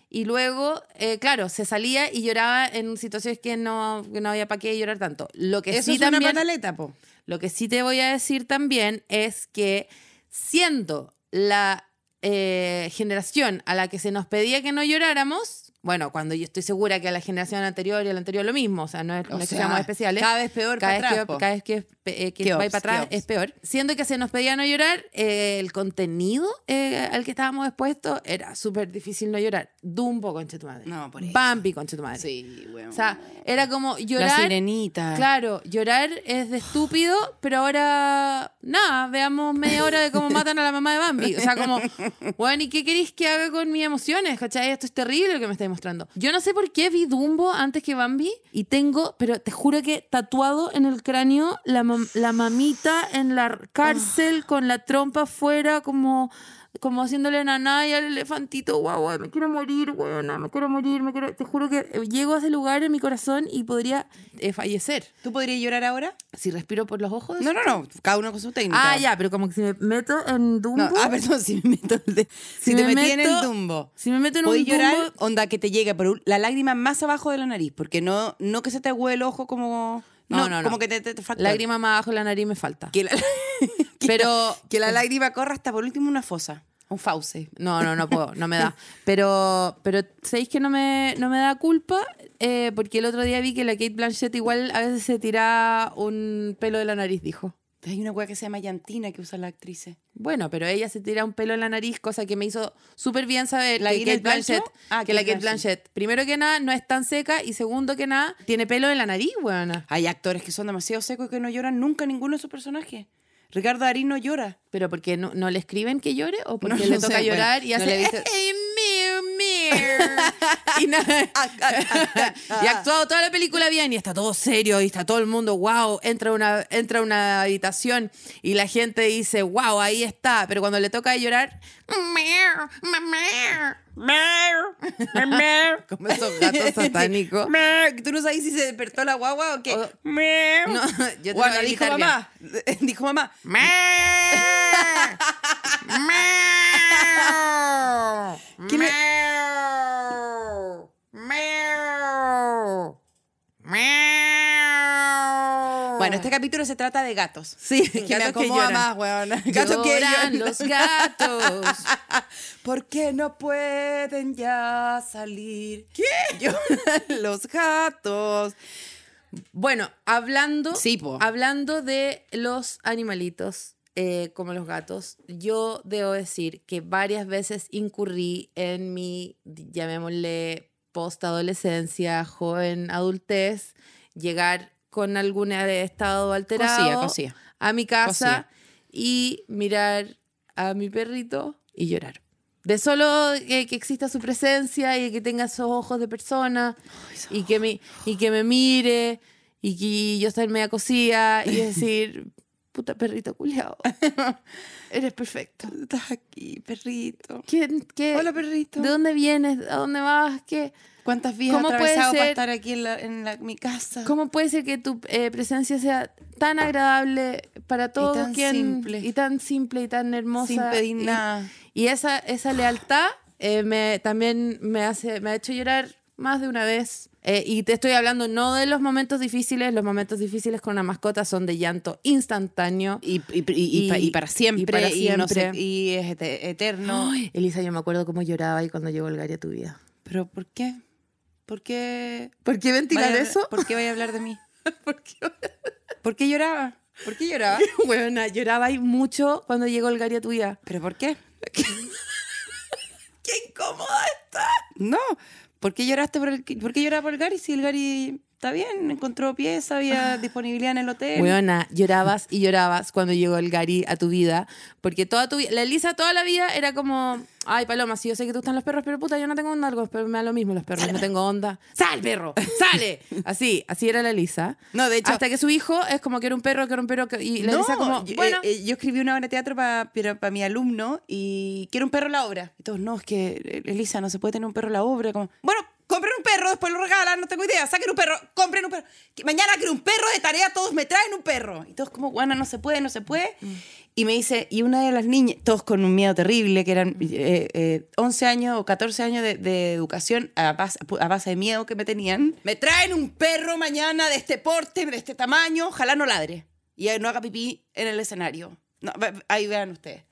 Speaker 3: y luego, eh, claro, se salía y lloraba en situaciones que no, que no había para qué llorar tanto. Lo que
Speaker 2: eso
Speaker 3: sí
Speaker 2: es una
Speaker 3: también,
Speaker 2: pataleta, po.
Speaker 3: lo que sí te voy a decir también es que siendo la eh, generación a la que se nos pedía que no lloráramos, bueno, cuando yo estoy segura que a la generación anterior y a la anterior lo mismo, o sea, no es, no que
Speaker 2: sea,
Speaker 3: seamos especiales.
Speaker 2: cada vez peor
Speaker 3: cada vez que, cada vez que, eh, que va para atrás es peor. Siendo que se nos pedía no llorar, eh, el contenido eh, al que estábamos expuestos era súper difícil no llorar. Dumbo, concha tu madre.
Speaker 2: No, por eso.
Speaker 3: Bambi, concha tu madre.
Speaker 2: Sí, weón.
Speaker 3: O sea, era como
Speaker 2: la
Speaker 3: llorar.
Speaker 2: sirenita.
Speaker 3: Claro, llorar es de estúpido, pero ahora, nada, veamos media hora de cómo matan a la mamá de Bambi. O sea, como, bueno, ¿y qué queréis que haga con mis emociones? ¿Cachai? Esto es terrible lo que me estáis mostrando. Yo no sé por qué vi Dumbo antes que Bambi y tengo, pero te juro que tatuado en el cráneo la, mam- la mamita en la cárcel con la trompa afuera, como como haciéndole naná y al elefantito, guau, guau, me quiero morir, weona, me quiero morir, me quiero... Te juro que llego a ese lugar en mi corazón y podría eh, fallecer.
Speaker 2: ¿Tú podrías llorar ahora?
Speaker 3: Si respiro por los ojos.
Speaker 2: No, no, no. Cada uno con su técnica.
Speaker 3: Ah, ya, pero como que si me meto en Dumbo...
Speaker 2: No, ah, perdón, si me meto el de- si,
Speaker 3: Si
Speaker 2: te
Speaker 3: me
Speaker 2: metí en el
Speaker 3: meto-
Speaker 2: dumbo.
Speaker 3: Si me meto en un
Speaker 2: llorar,
Speaker 3: Dumbo...
Speaker 2: onda que te llega por la lágrima más abajo de la nariz, porque no, no que se te huele el ojo como.
Speaker 3: No,
Speaker 2: No,
Speaker 3: no, no.
Speaker 2: Como que te, te, te falta.
Speaker 3: Lágrima más abajo de la nariz me falta.
Speaker 2: Que la, que
Speaker 3: Pero-
Speaker 2: la- que la lágrima corra hasta por último una fosa. Un fauce.
Speaker 3: No, no, no puedo, no me da. Pero, pero ¿sabéis que no me, no me da culpa? Eh, porque el otro día vi que la Kate Blanchett igual a veces se tira un pelo de la nariz, dijo.
Speaker 2: Hay una weá que se llama llantina que usan las actrices.
Speaker 3: Bueno, pero ella se tira un pelo en la nariz, cosa que me hizo súper bien saber
Speaker 2: ¿La
Speaker 3: que Kate Blanchett?
Speaker 2: Ah,
Speaker 3: que la
Speaker 2: Kate
Speaker 3: Blanchett, primero que nada, no es tan seca y segundo que nada, tiene pelo en la nariz, buena.
Speaker 2: Hay actores que son demasiado secos y que no lloran nunca ninguno de sus personajes. Ricardo Darín no llora.
Speaker 3: ¿Pero porque no, no le escriben que llore o porque
Speaker 2: No,
Speaker 3: le
Speaker 2: no
Speaker 3: toca
Speaker 2: sé,
Speaker 3: llorar
Speaker 2: bueno,
Speaker 3: y hace...
Speaker 2: le he
Speaker 3: y, ha actuado toda la película bien y está todo serio y está todo el mundo, wow, entra a una, entra una habitación y la gente dice, wow, ahí está, pero cuando le toca llorar, como esos gatos satánicos.
Speaker 2: ¿Tú no sabes si se despertó la guagua o qué?
Speaker 3: O-
Speaker 2: Miau.
Speaker 3: No, yo te
Speaker 2: Bueno, dijo mamá. Dijo mamá. ¿Qué le- Bueno, este capítulo se trata de gatos.
Speaker 3: Sí,
Speaker 2: que me
Speaker 3: gatos que
Speaker 2: acomoda
Speaker 3: lloran.
Speaker 2: más, weón. Gatos que
Speaker 3: Lloran los gatos.
Speaker 2: ¿Por qué no pueden ya salir? ¿Qué? Lloran los gatos.
Speaker 3: Bueno, hablando,
Speaker 2: Sí,
Speaker 3: hablando de los animalitos, eh, como los gatos, yo debo decir que varias veces incurrí en mi, llamémosle, post-adolescencia, joven adultez, llegar con algún estado alterado
Speaker 2: Cosía, cosía.
Speaker 3: a mi casa
Speaker 2: Cosía.
Speaker 3: y mirar a mi perrito y llorar. De solo que exista su presencia y que tenga esos ojos de persona y que me, y que me mire y que yo estar media cosida y decir, puta perrito culiao, eres perfecto.
Speaker 2: Estás aquí, perrito.
Speaker 3: ¿Quién, qué,
Speaker 2: Hola, perrito.
Speaker 3: ¿De dónde vienes? ¿A dónde vas? ¿Qué?
Speaker 2: ¿Cuántas
Speaker 3: ¿Cómo
Speaker 2: has atravesado para
Speaker 3: ser-
Speaker 2: estar aquí en, la- en la- mi casa?
Speaker 3: ¿Cómo puede ser que tu eh, presencia sea tan agradable para todos
Speaker 2: tan
Speaker 3: quien-
Speaker 2: simple.
Speaker 3: y tan simple y tan hermosa?
Speaker 2: Sin pedir
Speaker 3: y-
Speaker 2: nada.
Speaker 3: Y esa, esa lealtad eh, me, también me, hace, me ha hecho llorar más de una vez. Eh, y te estoy hablando no de los momentos difíciles, los momentos difíciles con una mascota son de llanto instantáneo.
Speaker 2: Y, y- y- y pa- y para siempre.
Speaker 3: y para
Speaker 2: y no sé-
Speaker 3: siempre.
Speaker 2: y es ete- eterno.
Speaker 3: Ay, Elisa, yo me acuerdo cómo lloraba ahí cuando llegó el Gary a tu vida.
Speaker 2: ¿Pero por qué? ¿Por qué?
Speaker 3: ¿Por qué ventilar
Speaker 2: vaya-
Speaker 3: eso?
Speaker 2: ¿Por qué vaya a hablar de mí?
Speaker 3: ¿Por qué?
Speaker 2: ¿Por qué lloraba? ¿Por qué lloraba?
Speaker 3: Bueno, lloraba ahí mucho cuando llegó el Gary a tu vida.
Speaker 2: ¿Pero por qué?
Speaker 3: ¡Qué incómoda está!
Speaker 2: No. ¿Por qué lloraste por el, por qué lloraba por el Gary? Si el Gary está bien, encontró pieza, había disponibilidad en el hotel.
Speaker 3: Weona, llorabas y llorabas cuando llegó el Gary a tu vida, porque toda tu vida, la Elisa toda la vida era como, ay Paloma, sí, yo sé que tú están los perros, pero puta, yo no tengo onda, pero me da lo mismo los perros, no tengo onda. ¡Sal, perro! ¡Sale! Así, así era la Elisa.
Speaker 2: No, de hecho-
Speaker 3: Hasta que su hijo es como que era un perro, que era un perro, y la
Speaker 2: no,
Speaker 3: Elisa como, bueno,
Speaker 2: eh, eh, yo escribí una obra de teatro para mi alumno y quiero un perro la obra. Y todos, no, es que eh, Elisa, no se puede tener un perro la obra. Como, bueno, compren un perro, después lo regalan, no tengo idea. Saquen un perro, compren un perro. Mañana quiero un perro de tarea, todos me traen un perro. Y todos como, bueno, no se puede, no se puede. Y me dice, y una de las niñas, todos con un miedo terrible, que eran eh, eh, 11 años o 14 años de, de educación a base, a base de miedo que me tenían. Me traen un perro mañana de este porte, de este tamaño, ojalá no ladre. Y no haga pipí en el escenario. No, ahí vean ustedes.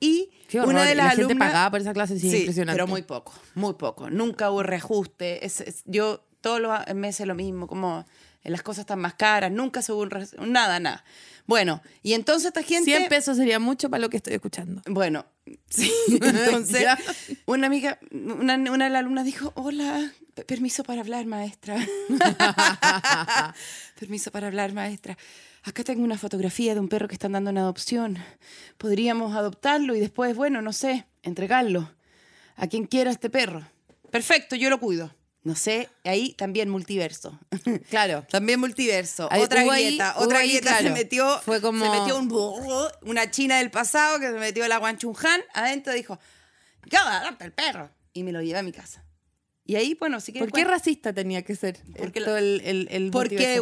Speaker 2: Y
Speaker 3: Qué horror.
Speaker 2: una de
Speaker 3: y la
Speaker 2: las
Speaker 3: gente
Speaker 2: alumnas...
Speaker 3: pagaba por esa clase, sí,
Speaker 2: Sí,
Speaker 3: impresionante.
Speaker 2: pero muy poco, muy poco. Nunca hubo reajuste. Es- es- yo todos los meses lo mismo, como las cosas están más caras, nunca se hubo un nada, nada. Bueno, y entonces esta gente...
Speaker 3: 100 pesos sería mucho para lo que estoy escuchando.
Speaker 2: Bueno, sí, entonces una amiga, una, una de las alumnas dijo, hola, pe- permiso para hablar, maestra. permiso para hablar, maestra. Acá tengo una fotografía de un perro que están dando en adopción. Podríamos adoptarlo y después, bueno, no sé, entregarlo a quien quiera este perro. Perfecto, yo lo cuido. No sé, ahí también multiverso.
Speaker 3: Claro.
Speaker 2: También multiverso.
Speaker 3: Ahí-
Speaker 2: otra
Speaker 3: ahí-
Speaker 2: grieta.
Speaker 3: hubo
Speaker 2: otra
Speaker 3: ahí,
Speaker 2: grieta se
Speaker 3: claro.
Speaker 2: metió.
Speaker 3: Fue como-
Speaker 2: Se metió un burro, una china del pasado que se metió la guanchunjan adentro y dijo: Yo adopto el perro. Y me lo llevé a mi casa. Y ahí, bueno, sí que.
Speaker 3: ¿Por qué racista tenía que ser
Speaker 2: Porque
Speaker 3: todo el, el, el
Speaker 2: Porque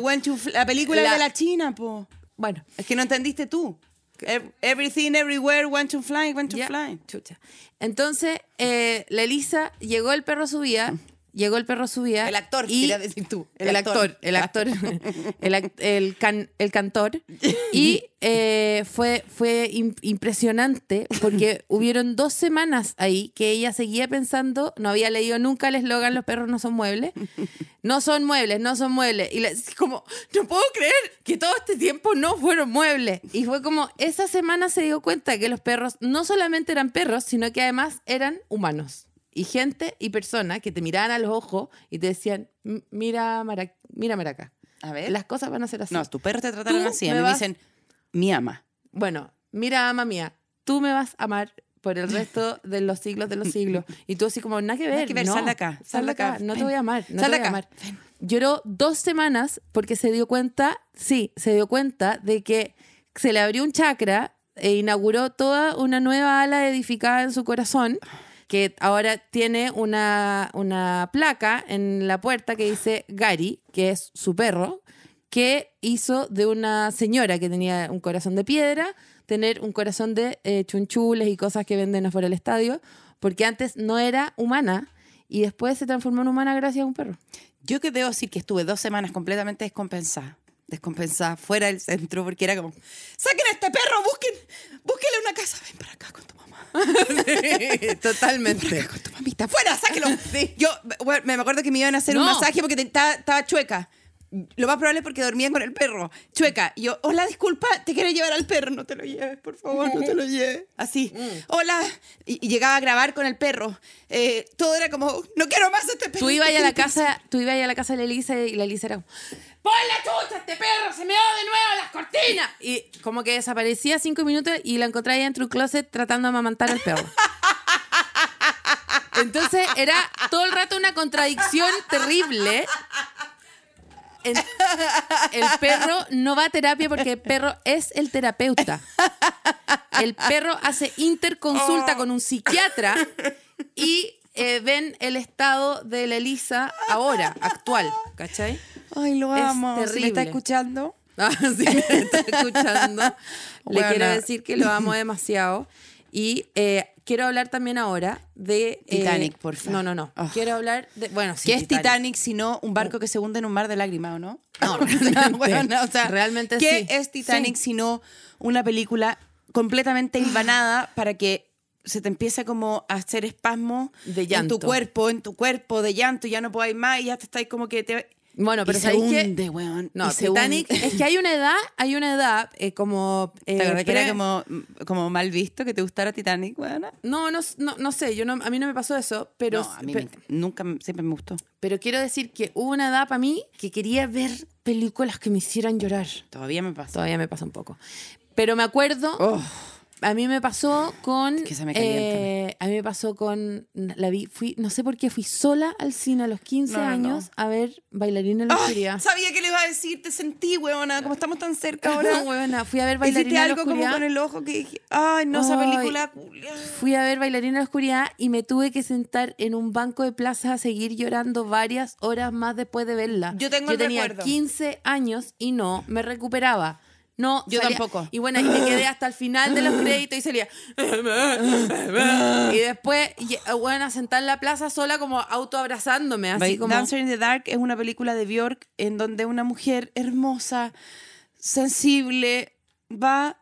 Speaker 2: la película
Speaker 3: La-
Speaker 2: es de la China, po.
Speaker 3: Bueno,
Speaker 2: Es que no entendiste tú. Ev- Everything, everywhere, Guanchunfly, Guanchunfly.
Speaker 3: ya, chucha. Entonces, eh, la Elisa, llegó el perro a su vida, llegó el perro a su vida.
Speaker 2: El actor,
Speaker 3: y
Speaker 2: decir tú.
Speaker 3: El, actor, el actor, el, act- el, can- el cantor. Y eh, fue, fue im- impresionante porque hubieron dos semanas ahí que ella seguía pensando, no había leído nunca el eslogan Los perros no son muebles. No son muebles, no son muebles. Y le, como, no puedo creer que todo este tiempo no fueron muebles. Y fue como, esa semana se dio cuenta que los perros no solamente eran perros, sino que además eran humanos. Y gente y personas que te miraban a los ojos y te decían, "M- mira, Mara, mira Maraca.
Speaker 2: A ver.
Speaker 3: Las cosas van a ser así.
Speaker 2: No, tus perros te trataron así. A
Speaker 3: me
Speaker 2: mí me
Speaker 3: vas-
Speaker 2: dicen, mi ama.
Speaker 3: Bueno, mira, ama mía, tú me vas a amar por el resto de los siglos de los siglos. Y tú así como, nada que ver.
Speaker 2: Nada que ver,
Speaker 3: no,
Speaker 2: sal de acá,
Speaker 3: Sal de acá, no te voy a amar. No
Speaker 2: Sal
Speaker 3: te voy a amar. Lloró dos semanas porque se dio cuenta, sí, se dio cuenta de que se le abrió un chakra e inauguró toda una nueva ala edificada en su corazón que ahora tiene una, una placa en la puerta que dice Gary, que es su perro, que hizo de una señora que tenía un corazón de piedra tener un corazón de eh, chunchules y cosas que venden afuera del estadio, porque antes no era humana y después se transformó en humana gracias a un perro.
Speaker 2: Yo que debo decir que estuve dos semanas completamente descompensada. Descompensada, fuera del centro, porque era como, saquen a este perro, busquen, búsquenle una casa, ven para acá con
Speaker 3: Totalmente.
Speaker 2: Acá con tu mamita, fuera, sáquelo. Yo bueno, me acuerdo que me iban a hacer un masaje porque estaba chueca. Lo más probable es porque dormían con el perro. Chueca. Y yo, hola, disculpa, te quiero llevar al perro. No te lo lleves, por favor, no te lo lleves. Así. Hola. Y, y llegaba a grabar con el perro. Eh, todo era como, no quiero más este perro.
Speaker 3: Tú ibas
Speaker 2: ¿Qué
Speaker 3: a la
Speaker 2: pasa?
Speaker 3: casa, tú ibas a la casa de la Elisa y la Elisa era ¡Pon la chucha, este perro! ¡Se me va de nuevo las cortinas! Y como que desaparecía cinco minutos y la encontraba ahí dentro de un closet tratando de amamantar al perro. Entonces era todo el rato una contradicción terrible. El perro no va a terapia porque el perro es el terapeuta. El perro hace interconsulta con un psiquiatra y eh, ven el estado de la Elisa ahora, actual. ¿Cachai?
Speaker 2: Ay, lo
Speaker 3: Es
Speaker 2: amo. Si me
Speaker 3: terrible.
Speaker 2: está escuchando.
Speaker 3: Ah, sí, me está escuchando. Le quiero decir que lo amo demasiado. Y eh, quiero hablar también ahora de... eh,
Speaker 2: Titanic, por favor.
Speaker 3: No, no, no.
Speaker 2: Oh.
Speaker 3: Quiero hablar de... Bueno, sí,
Speaker 2: ¿Qué es Titanic sino un barco que se hunde en un mar de lágrimas, o no?
Speaker 3: No, realmente.
Speaker 2: Bueno, o sea,
Speaker 3: Realmente
Speaker 2: ¿Qué
Speaker 3: sí.
Speaker 2: es Titanic
Speaker 3: Sí.
Speaker 2: sino una película completamente hilvanada para que se te empiece como a hacer espasmo
Speaker 3: De
Speaker 2: en
Speaker 3: llanto.
Speaker 2: tu cuerpo, en tu cuerpo, de llanto, ya no podáis más y ya te estáis como que te...
Speaker 3: Bueno, pero ¿sabéis
Speaker 2: weón.
Speaker 3: No, Titanic,
Speaker 2: hunde.
Speaker 3: es que hay una edad, hay una edad eh, como... eh,
Speaker 2: ¿Te acuerdas que
Speaker 3: pre-
Speaker 2: era como, como mal visto que te gustara Titanic, weón?
Speaker 3: No, no, no, no sé, yo no, a mí no me pasó eso, pero,
Speaker 2: no, a mí
Speaker 3: pe-
Speaker 2: me- nunca, siempre me gustó.
Speaker 3: pero quiero decir que hubo una edad para mí que quería ver películas que me hicieran llorar.
Speaker 2: Todavía me pasa.
Speaker 3: Todavía me pasa un poco. Pero me acuerdo,
Speaker 2: Oh,
Speaker 3: a mí me pasó con...
Speaker 2: Es que se me
Speaker 3: eh, a mí me pasó con... La vi, fui, no sé por qué, fui sola al cine a los 15
Speaker 2: No, no, no.
Speaker 3: años a ver Bailarina en la oscuridad.
Speaker 2: sabía que le iba a decir, te sentí, weona, como estamos tan cerca ahora.
Speaker 3: No, huevona, fui a ver
Speaker 2: Hiciste
Speaker 3: Bailarina en la
Speaker 2: algo como
Speaker 3: oscuridad.
Speaker 2: con el ojo que dije, ay, no, esa
Speaker 3: Ay.
Speaker 2: película culia.
Speaker 3: Fui a ver Bailarina en la Oscuridad y me tuve que sentar en un banco de plaza a seguir llorando varias horas más después de verla.
Speaker 2: Yo tengo
Speaker 3: Yo
Speaker 2: el
Speaker 3: tenía
Speaker 2: recuerdo.
Speaker 3: 15 años y no me recuperaba. No,
Speaker 2: Yo
Speaker 3: salía-
Speaker 2: tampoco.
Speaker 3: Y bueno, y me quedé hasta el final de los créditos y salía. y después, eh, bueno, sentar en la plaza sola como autoabrazándome, así
Speaker 2: By-
Speaker 3: como.
Speaker 2: Dancer in the Dark es una película de Björk en donde una mujer hermosa, sensible, va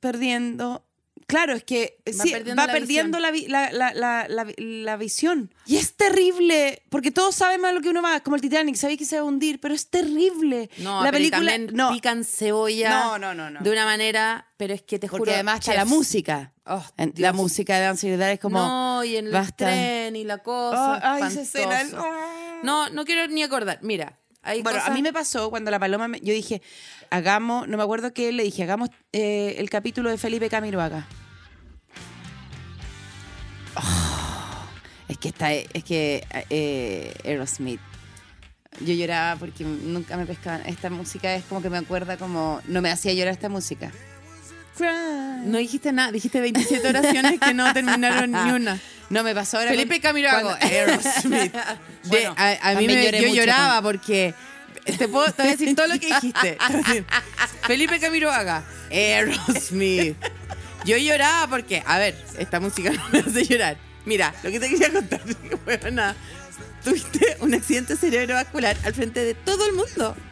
Speaker 2: perdiendo Claro, es que
Speaker 3: Va
Speaker 2: sí,
Speaker 3: perdiendo
Speaker 2: va
Speaker 3: la
Speaker 2: perdiendo la, vi- la, visión. Y es terrible, porque todos sabemos a lo que uno va, como el Titanic, sabéis que se va a hundir, pero es terrible.
Speaker 3: No,
Speaker 2: la
Speaker 3: pero
Speaker 2: película
Speaker 3: también
Speaker 2: no,
Speaker 3: pican cebolla
Speaker 2: No, no,
Speaker 3: de una manera, pero es que te
Speaker 2: porque
Speaker 3: juro.
Speaker 2: además está la
Speaker 3: chefs.
Speaker 2: música.
Speaker 3: Oh,
Speaker 2: la música de y es como
Speaker 3: no, y en el
Speaker 2: basta.
Speaker 3: tren y la cosa.
Speaker 2: Oh, ay, esa escena. No,
Speaker 3: no quiero ni acordar. Mira, hay
Speaker 2: Bueno,
Speaker 3: cosas-
Speaker 2: a mí me pasó cuando la paloma, me- yo dije, hagamos, no me acuerdo qué le dije, hagamos eh, el capítulo de Felipe Camiroaga. Oh, es que está, es que eh, Aerosmith. Yo lloraba porque nunca me pescaban. Esta música es como que me acuerda como, no me hacía llorar esta música.
Speaker 3: No dijiste nada, dijiste 27 oraciones que no terminaron ni una.
Speaker 2: No me pasó ahora.
Speaker 3: Felipe Camiroago, Aerosmith. De-
Speaker 2: Bueno,
Speaker 3: a, a mí me, yo
Speaker 2: mucho
Speaker 3: lloraba porque te puedo te voy a decir todo lo que dijiste. Felipe Camiroaga, Aerosmith. Yo lloraba porque, a ver, esta música no me hace llorar. Mira, lo que te quería contar, weona, tuviste un accidente cerebrovascular al frente de todo el mundo.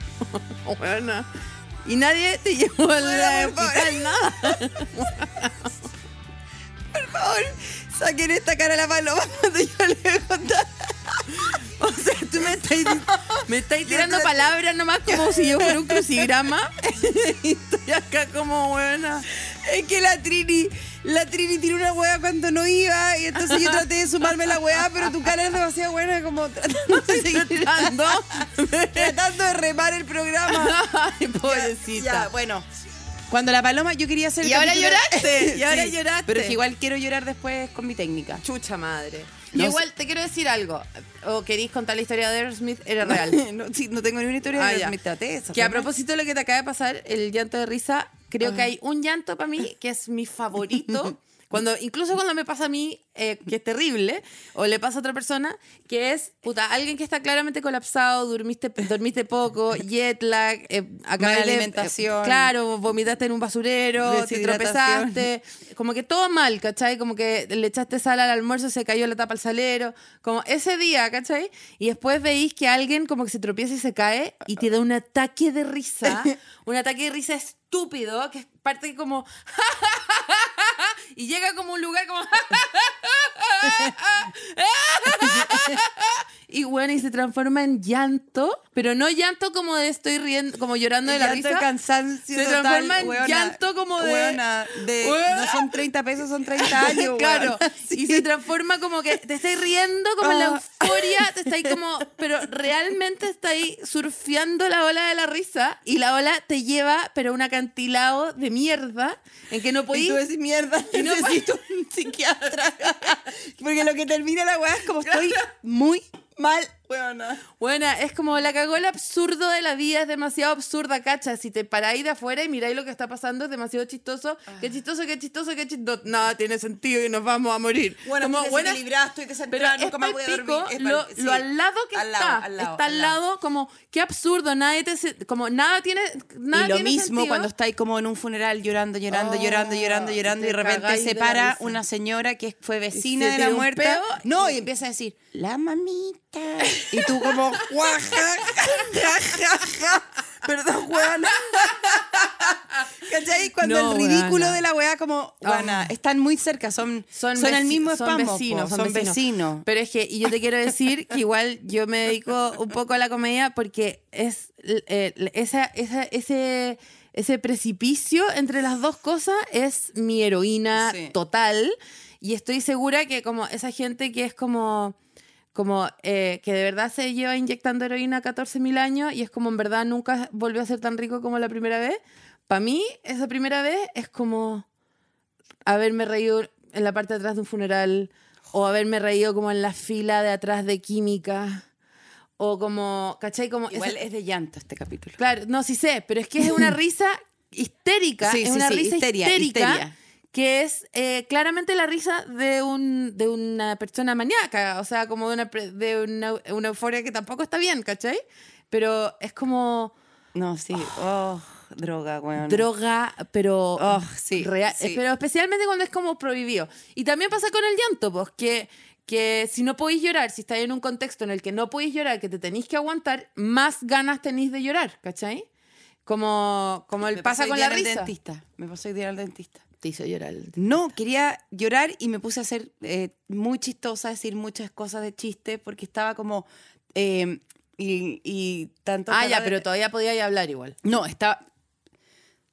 Speaker 3: Y nadie te llevó al hospital, nada.
Speaker 2: Por favor, saquen esta cara a la paloma cuando yo le voy a contar.
Speaker 3: O sea, tú me estáis, me estáis tirando palabras nomás como si yo fuera un crucigrama. y estoy acá como buena.
Speaker 2: Es que la Trini, la Trini tiene una hueá cuando no iba y entonces yo traté de sumarme la hueá, pero tu cara es demasiado buena como tratando de seguir
Speaker 3: Tratando.
Speaker 2: tratando de remar el programa.
Speaker 3: Ay, pobrecita.
Speaker 2: Ya, bueno. Cuando la paloma yo quería hacer el
Speaker 3: Y ahora lloraste, y ahora lloraste.
Speaker 2: Pero es que igual quiero llorar después con mi técnica.
Speaker 3: Chucha madre.
Speaker 2: No
Speaker 3: igual te quiero decir algo. ¿O queréis contar la historia de Aerosmith? Era real.
Speaker 2: no, sí, no tengo ninguna historia
Speaker 3: Ah,
Speaker 2: de
Speaker 3: ya.
Speaker 2: mi esa.
Speaker 3: Que a propósito de lo que te acaba de pasar, el llanto de risa, creo que hay un llanto para mí que es mi favorito. Cuando, incluso cuando me pasa a mí, eh, que es terrible, o le pasa a otra persona, que es, puta, alguien que está claramente colapsado, dormiste, dormiste poco, jet lag, eh,
Speaker 2: Mala
Speaker 3: de-
Speaker 2: alimentación.
Speaker 3: eh, claro, vomitaste en un basurero, te tropezaste, como que todo mal, ¿cachai? Como que le echaste sal al almuerzo, se cayó la tapa al salero, como ese día, ¿cachai? Y después veis que alguien como que se tropieza y se cae y te da un ataque de risa, un ataque de risa estúpido, que es parte como... y llega como un lugar como... y bueno, y se transforma en llanto, pero no llanto como de estoy riendo, como llorando de la
Speaker 2: Llanto
Speaker 3: risa.
Speaker 2: cansancio
Speaker 3: Se
Speaker 2: total,
Speaker 3: transforma en
Speaker 2: weona.
Speaker 3: llanto como de-
Speaker 2: Weona, de-
Speaker 3: Weona.
Speaker 2: no son 30 pesos, son 30 años.
Speaker 3: claro. Y se transforma como que te estáis riendo como en la
Speaker 2: Ah.
Speaker 3: euforia, te estáis como, pero realmente estáis surfeando la ola de la risa y la ola te lleva, pero a un acantilado de mierda en que no
Speaker 2: Y
Speaker 3: podís.
Speaker 2: tú decís, mierda,
Speaker 3: Y no
Speaker 2: necesito un psiquiatra. Porque lo que termina la weá es como estoy muy mal, weona.
Speaker 3: Bueno, es como la cagó el absurdo de la vida, es demasiado absurda, cacha. Si te paráis de afuera y miráis lo que está pasando, es demasiado chistoso.
Speaker 2: Ah.
Speaker 3: Qué chistoso, qué chistoso, qué chistoso. Nada tiene sentido y nos vamos a morir.
Speaker 2: Bueno,
Speaker 3: como, buena-
Speaker 2: estoy
Speaker 3: es
Speaker 2: nunca más voy a dormir. Es
Speaker 3: lo,
Speaker 2: pal- sí.
Speaker 3: lo al lado que
Speaker 2: Al
Speaker 3: está.
Speaker 2: lado, al lado,
Speaker 3: está al lado.
Speaker 2: lado.
Speaker 3: como, qué absurdo, nadie te... Como, nada tiene... Nada
Speaker 2: y lo
Speaker 3: tiene
Speaker 2: mismo
Speaker 3: sentido.
Speaker 2: cuando estáis como en un funeral llorando, llorando,
Speaker 3: Oh,
Speaker 2: llorando, llorando,
Speaker 3: y
Speaker 2: llorando y de repente se para una señora que fue vecina
Speaker 3: se
Speaker 2: de la muerta. No, y empieza a decir, la mamita. Y tú como, guaja, ja, ja, ja. Perdón, Juana. ¿Cachai? Cuando
Speaker 3: No,
Speaker 2: el ridículo de la weá como, Juana,
Speaker 3: Ah.
Speaker 2: están muy cerca, son, son,
Speaker 3: Son,
Speaker 2: el
Speaker 3: veci-
Speaker 2: mismo
Speaker 3: son vecinos,
Speaker 2: son, vecinos.
Speaker 3: Pero es que, y yo te quiero decir que igual yo me dedico un poco a la comedia porque es eh, esa, esa- ese, ese precipicio entre las dos cosas es mi heroína
Speaker 2: Sí.
Speaker 3: total. Y estoy segura que como esa gente que es como como eh, que de verdad se lleva inyectando heroína 14.000 años y es como en verdad nunca volvió a ser tan rico como la primera vez. Para mí, esa primera vez es como haberme reído en la parte de atrás de un funeral o haberme reído como en la fila de atrás de química o como, ¿cachai? Como
Speaker 2: Igual
Speaker 3: esa-
Speaker 2: es de llanto este capítulo.
Speaker 3: Claro, no, sí sé, pero es que es una risa histérica,
Speaker 2: Sí,
Speaker 3: es
Speaker 2: sí,
Speaker 3: una
Speaker 2: sí,
Speaker 3: risa
Speaker 2: histeria,
Speaker 3: histérica
Speaker 2: histeria.
Speaker 3: Que es eh, claramente la risa de, un, de una persona maníaca, o sea, como de una, de una, una euforia que tampoco está bien, ¿cachai? Pero es como
Speaker 2: No, sí. Oh, droga, weón.
Speaker 3: droga, pero
Speaker 2: Oh, sí,
Speaker 3: real-
Speaker 2: sí.
Speaker 3: pero especialmente cuando es como prohibido. Y también pasa con el llanto, pues, que, que si no podéis llorar, si estáis en un contexto en el que no podéis llorar, que te tenéis que aguantar, más ganas tenéis de llorar, ¿cachai? Como, como el
Speaker 2: Me
Speaker 3: pasa con la risa.
Speaker 2: dentista. Me pasó hoy día al dentista.
Speaker 3: Te hizo llorar.
Speaker 2: No, quería llorar y me puse a ser eh, muy chistosa, a decir muchas cosas de chiste, porque estaba como. eh, y, y tanto.
Speaker 3: Ah, ya,
Speaker 2: de-
Speaker 3: pero todavía podía hablar igual.
Speaker 2: No, estaba.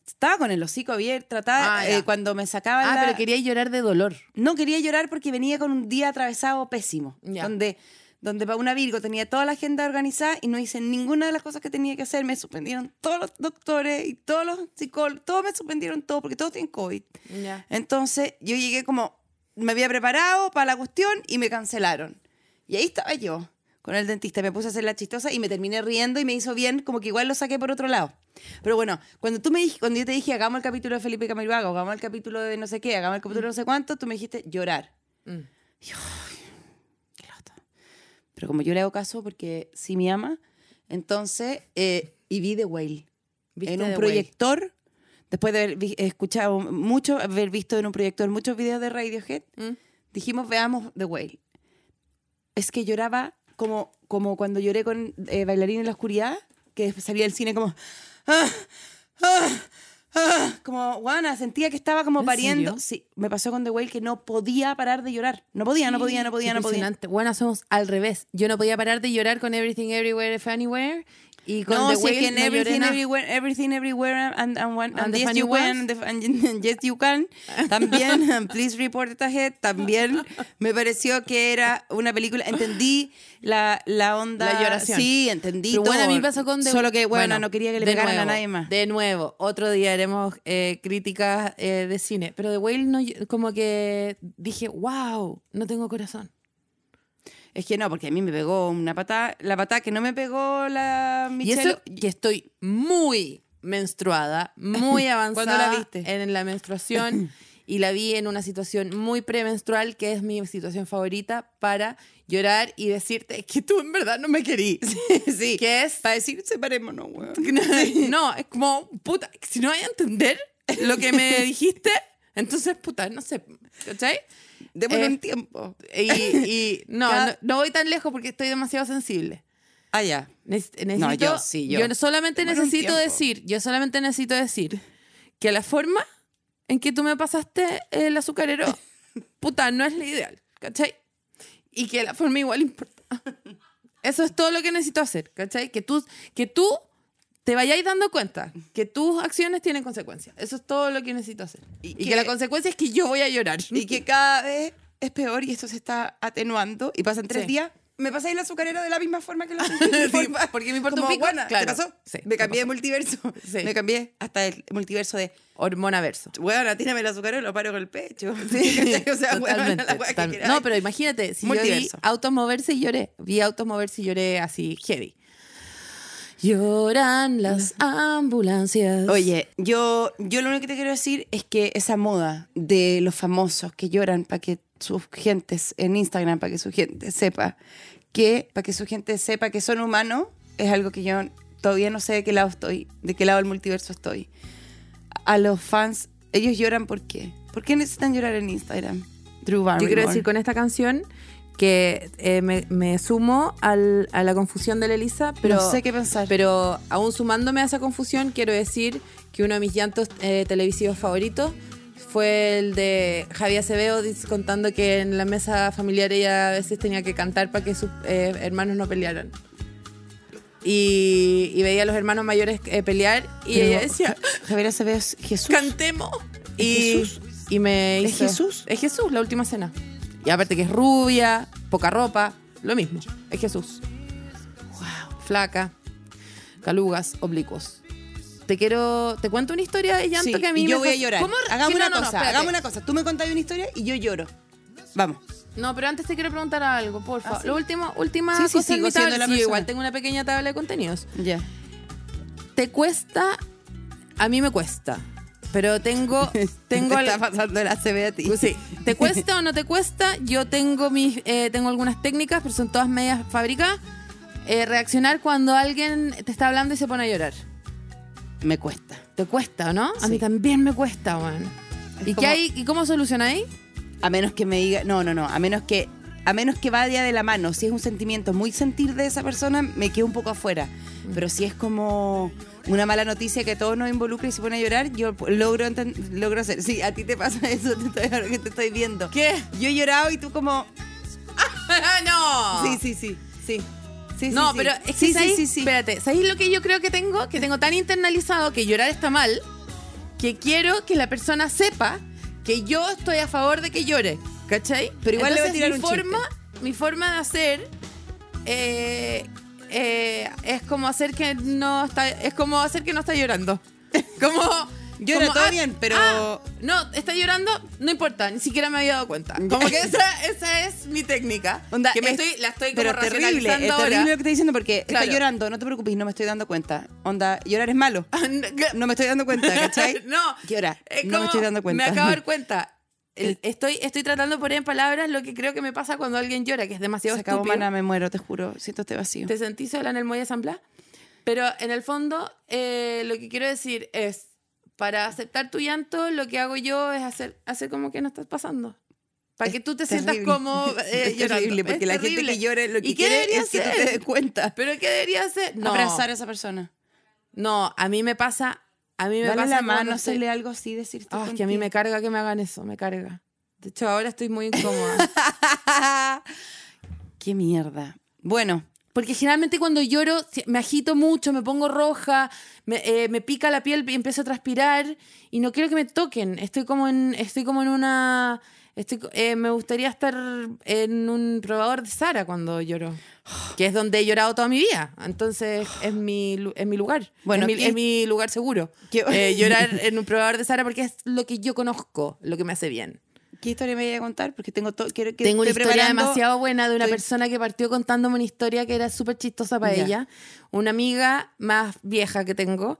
Speaker 2: Estaba con el hocico abierto, trataba.
Speaker 3: Ah, ya.
Speaker 2: eh, cuando me sacaban.
Speaker 3: Ah,
Speaker 2: la-
Speaker 3: pero quería llorar de dolor.
Speaker 2: No quería llorar porque venía con un día atravesado pésimo.
Speaker 3: Ya.
Speaker 2: Donde, donde para una Virgo tenía toda la agenda organizada y no hice ninguna de las cosas que tenía que hacer. Me suspendieron todos los doctores y todos los psicólogos. Todos me suspendieron todo porque todos tienen COVID.
Speaker 3: Ya.
Speaker 2: Entonces yo llegué como, me había preparado para la cuestión y me cancelaron. Y ahí estaba yo, con el dentista. Me puse a hacer la chistosa y me terminé riendo y me hizo bien, como que igual lo saqué por otro lado. Pero bueno, cuando tú me dijiste, cuando yo te dije, hagamos el capítulo de Felipe Camiroaga, o hagamos el capítulo de no sé qué, hagamos el capítulo de no sé cuánto, tú me dijiste llorar.
Speaker 3: Mm.
Speaker 2: Pero como yo le hago caso porque sí me ama, entonces, eh, y vi The Whale
Speaker 3: ¿Viste
Speaker 2: en un
Speaker 3: The
Speaker 2: proyector, después de haber escuchado mucho, haber visto en un proyector muchos videos de Radiohead,
Speaker 3: Whale? Mm.
Speaker 2: dijimos, veamos The Whale. Es que lloraba como, como cuando lloré con eh, Bailarín en la Oscuridad, que salía del cine como... "Ah, ah, ah", como, guana, sentía que estaba como
Speaker 3: ¿En
Speaker 2: pariendo.
Speaker 3: serio?
Speaker 2: Sí, me pasó con The Whale que no podía parar de llorar. No podía, no podía, no podía, no podía.
Speaker 3: Bueno, somos al revés. Yo no podía parar de llorar con Everything Everywhere Anywhere y con
Speaker 2: no,
Speaker 3: The
Speaker 2: si es que en Everything. Everywhere, Everything Everywhere and, and, one-
Speaker 3: And
Speaker 2: and Yes You Can, and Yes You Can, también Please Report It Ahead, también me pareció que era una película, entendí la, la onda.
Speaker 3: La lloración.
Speaker 2: Sí, entendí
Speaker 3: Pero
Speaker 2: todo.
Speaker 3: bueno, a mí pasó con The
Speaker 2: Solo que, bueno,
Speaker 3: Bueno,
Speaker 2: no quería que le pegaran a
Speaker 3: nuevo,
Speaker 2: nadie más.
Speaker 3: De nuevo, otro día haremos eh, críticas eh, de cine. Pero The Whale, no, como que dije, wow, no tengo corazón.
Speaker 2: Es que no, porque a mí me pegó una patada, la patada que no me pegó la
Speaker 3: Y
Speaker 2: Michelle.
Speaker 3: eso que estoy muy menstruada, muy avanzada
Speaker 2: ¿Cuándo la viste?
Speaker 3: en la menstruación y la vi en una situación muy premenstrual, que es mi situación favorita para llorar y decirte que tú en verdad no me querís.
Speaker 2: sí,
Speaker 3: Que es
Speaker 2: para decir separémonos, weón.
Speaker 3: No, es como, puta, si no hay a entender lo que me dijiste, entonces, puta, no sé, ¿cachai?
Speaker 2: Démonos
Speaker 3: Eh,
Speaker 2: un tiempo.
Speaker 3: Y, y no,
Speaker 2: Cada-
Speaker 3: no, no voy tan lejos porque estoy demasiado sensible.
Speaker 2: Ah, ya.
Speaker 3: Neces- necesito,
Speaker 2: yo sí, yo.
Speaker 3: solamente
Speaker 2: Démonos un
Speaker 3: necesito decir, yo solamente necesito decir que la forma en que tú me pasaste el azucarero, puta, no es la ideal, ¿cachai? Y que la forma igual importa. Eso es todo lo que necesito hacer, ¿cachai? Que tú, que tú te vayáis dando cuenta que tus acciones tienen consecuencias. Eso es todo lo que necesito hacer.
Speaker 2: Y
Speaker 3: Y,
Speaker 2: que-
Speaker 3: que, la consecuencia es que yo voy a llorar.
Speaker 2: y que cada vez es peor y esto se está atenuando y pasan tres
Speaker 3: Sí.
Speaker 2: días. Me pasáis la azucarera de la misma forma que la
Speaker 3: Sí, porque me importa un pico.
Speaker 2: "Guana,
Speaker 3: Claro.
Speaker 2: ¿Te pasó?
Speaker 3: Sí,
Speaker 2: me cambié de multiverso. Me cambié hasta el multiverso de,
Speaker 3: Hormona verso.
Speaker 2: bueno, tírame el azucarero y lo paro con el pecho. O sea,
Speaker 3: Totalmente,
Speaker 2: la que.
Speaker 3: No, pero imagínate, si yo vi
Speaker 2: Multiverso.
Speaker 3: autos moverse y lloré. Vi autos moverse y lloré así, heavy. Lloran las ambulancias.
Speaker 2: Oye, yo, yo lo único que te quiero decir es que esa moda de los famosos que lloran para que sus gentes en Instagram, para que su gente sepa que, para que su gente sepa que son humanos, es algo que yo todavía no sé de qué lado estoy, de qué lado del multiverso estoy. A los fans, ellos lloran ¿por qué? ¿Por qué necesitan llorar en Instagram? Drew
Speaker 3: Yo
Speaker 2: Barrymore.
Speaker 3: quiero decir con esta canción que eh, me, me sumo al- a la confusión de la Elisa, pero,
Speaker 2: no sé qué pensar.
Speaker 3: pero aún sumándome a esa confusión, quiero decir que uno de mis llantos eh, televisivos favoritos fue el de Javier Acevedo contando que en la mesa familiar ella a veces tenía que cantar para que sus eh, hermanos no pelearan. Y, y veía a los hermanos mayores eh, pelear y
Speaker 2: Pero
Speaker 3: ella decía,
Speaker 2: Javier Acevedo es Jesús.
Speaker 3: cantemos.
Speaker 2: ¿Es
Speaker 3: Y,
Speaker 2: Jesús?
Speaker 3: y me
Speaker 2: ¿Es
Speaker 3: hizo-
Speaker 2: Jesús?
Speaker 3: Es Jesús, la última cena. Y aparte que es rubia, poca ropa, lo mismo. Es Jesús. Wow. Flaca, calugas, oblicuos. Te quiero. Te cuento una historia de llanto
Speaker 2: Sí,
Speaker 3: que a mí
Speaker 2: y yo
Speaker 3: me
Speaker 2: voy a llorar.
Speaker 3: ¿Cómo?
Speaker 2: Hagamos
Speaker 3: Sí, no,
Speaker 2: una
Speaker 3: no, no,
Speaker 2: cosa,
Speaker 3: espérate.
Speaker 2: hagamos una cosa. Tú me contás una historia y yo lloro. Vamos.
Speaker 3: No, pero antes te quiero preguntar algo, por favor.
Speaker 2: ¿Ah, sí?
Speaker 3: Lo último, última
Speaker 2: Sí, sí,
Speaker 3: cosa
Speaker 2: sigo siendo la
Speaker 3: igual tengo una pequeña tabla de contenidos.
Speaker 2: Ya.
Speaker 3: ¿Te cuesta? A mí me cuesta. Pero tengo. tengo
Speaker 2: te está pasando la CB a ti.
Speaker 3: Sí, ¿te cuesta o no te cuesta? Yo tengo mis, eh, tengo algunas técnicas, pero son todas medias fabricadas. Eh, reaccionar cuando alguien te está hablando y se pone a llorar.
Speaker 2: Me cuesta.
Speaker 3: ¿Te cuesta o no? A mí también me cuesta.
Speaker 2: Es
Speaker 3: ¿Y
Speaker 2: como-
Speaker 3: qué hay? ¿Y cómo solucionáis?
Speaker 2: A menos que me diga. No, no, no. A menos que a menos que vaya de la mano, si es un sentimiento muy sentir de esa persona, me quedo un poco afuera. Pero si es como una mala noticia que todos nos involucra y se pone a llorar, yo logro, logro hacer. Sí, a ti te pasa eso, te estoy, ahora que te estoy viendo.
Speaker 3: ¿Qué?
Speaker 2: Yo he llorado y tú como...
Speaker 3: no.
Speaker 2: Sí, sí, sí, sí. Sí,
Speaker 3: no,
Speaker 2: sí.
Speaker 3: pero es que
Speaker 2: sí, sí,
Speaker 3: ¿sabéis?
Speaker 2: sí, sí.
Speaker 3: Espérate, ¿sabéis lo que yo creo que tengo? Que tengo tan internalizado que llorar está mal, que quiero que la persona sepa que yo estoy a favor de que llore. ¿Cachai?
Speaker 2: Pero igual le voy a
Speaker 3: Entonces,
Speaker 2: tirar
Speaker 3: mi
Speaker 2: un
Speaker 3: forma, mi forma de hacer eh, eh, es como hacer que no está, es como hacer que no está llorando. Como
Speaker 2: Llora
Speaker 3: como,
Speaker 2: todo
Speaker 3: ah,
Speaker 2: bien, pero-
Speaker 3: ah, no, está llorando, no importa, ni siquiera me había dado cuenta. Como que esa, esa es mi técnica.
Speaker 2: Onda,
Speaker 3: que me
Speaker 2: es-
Speaker 3: estoy, la estoy como
Speaker 2: pero terrible, es
Speaker 3: racionalizando ahora.
Speaker 2: terrible lo que estoy diciendo porque
Speaker 3: Claro.
Speaker 2: está llorando, no te preocupes, no me estoy dando cuenta. Onda, llorar es malo. No me estoy dando cuenta, ¿cachai?
Speaker 3: no,
Speaker 2: Llora, no me estoy dando cuenta.
Speaker 3: Me acabo de dar cuenta. El- estoy, estoy tratando de poner en palabras lo que creo que me pasa cuando alguien llora, que es demasiado
Speaker 2: Se acabó,
Speaker 3: estúpido.
Speaker 2: mana, me muero, te juro. Siento este vacío.
Speaker 3: ¿Te sentís sola en el muelle de San Blas? Pero en el fondo, eh, lo que quiero decir es, para aceptar tu llanto, lo que hago yo es hacer, hacer como que no estás pasando. Para
Speaker 2: Es
Speaker 3: que tú te sientas
Speaker 2: terrible.
Speaker 3: como eh,
Speaker 2: es
Speaker 3: llorando.
Speaker 2: terrible, porque
Speaker 3: Es
Speaker 2: la
Speaker 3: terrible.
Speaker 2: gente que llore lo que
Speaker 3: ¿Y qué
Speaker 2: quiere
Speaker 3: debería
Speaker 2: es que tú
Speaker 3: hacer?
Speaker 2: te des cuenta.
Speaker 3: ¿Pero qué debería hacer? No,
Speaker 2: Abrazar a esa persona.
Speaker 3: no, a mí me pasa... A mí me
Speaker 2: Dale
Speaker 3: pasa
Speaker 2: la mano, hacerle algo así, decir
Speaker 3: Ah, es que a mí me carga que me hagan eso, me carga. De hecho, ahora estoy muy incómoda.
Speaker 2: Qué mierda. Bueno,
Speaker 3: Porque generalmente cuando lloro me agito mucho, me pongo roja, me, eh, me pica la piel y empiezo a transpirar y no quiero que me toquen. Estoy como en, estoy como en una... Estoy, eh, me gustaría estar en un probador de Sara cuando lloro, que es donde he llorado toda mi vida. Entonces es mi, es mi lugar.
Speaker 2: Bueno,
Speaker 3: es mi,
Speaker 2: ¿qué-
Speaker 3: es mi lugar seguro.
Speaker 2: ¿Qué-
Speaker 3: Eh, llorar en un probador de Sara porque es lo que yo conozco, lo que me hace bien.
Speaker 2: ¿qué historia me voy a contar? Porque tengo todo. Quiero que
Speaker 3: Tengo una historia
Speaker 2: preparando-
Speaker 3: demasiado buena de una
Speaker 2: estoy-
Speaker 3: persona que partió contándome una historia que era súper chistosa para
Speaker 2: Ya.
Speaker 3: ella. Una amiga más vieja que tengo,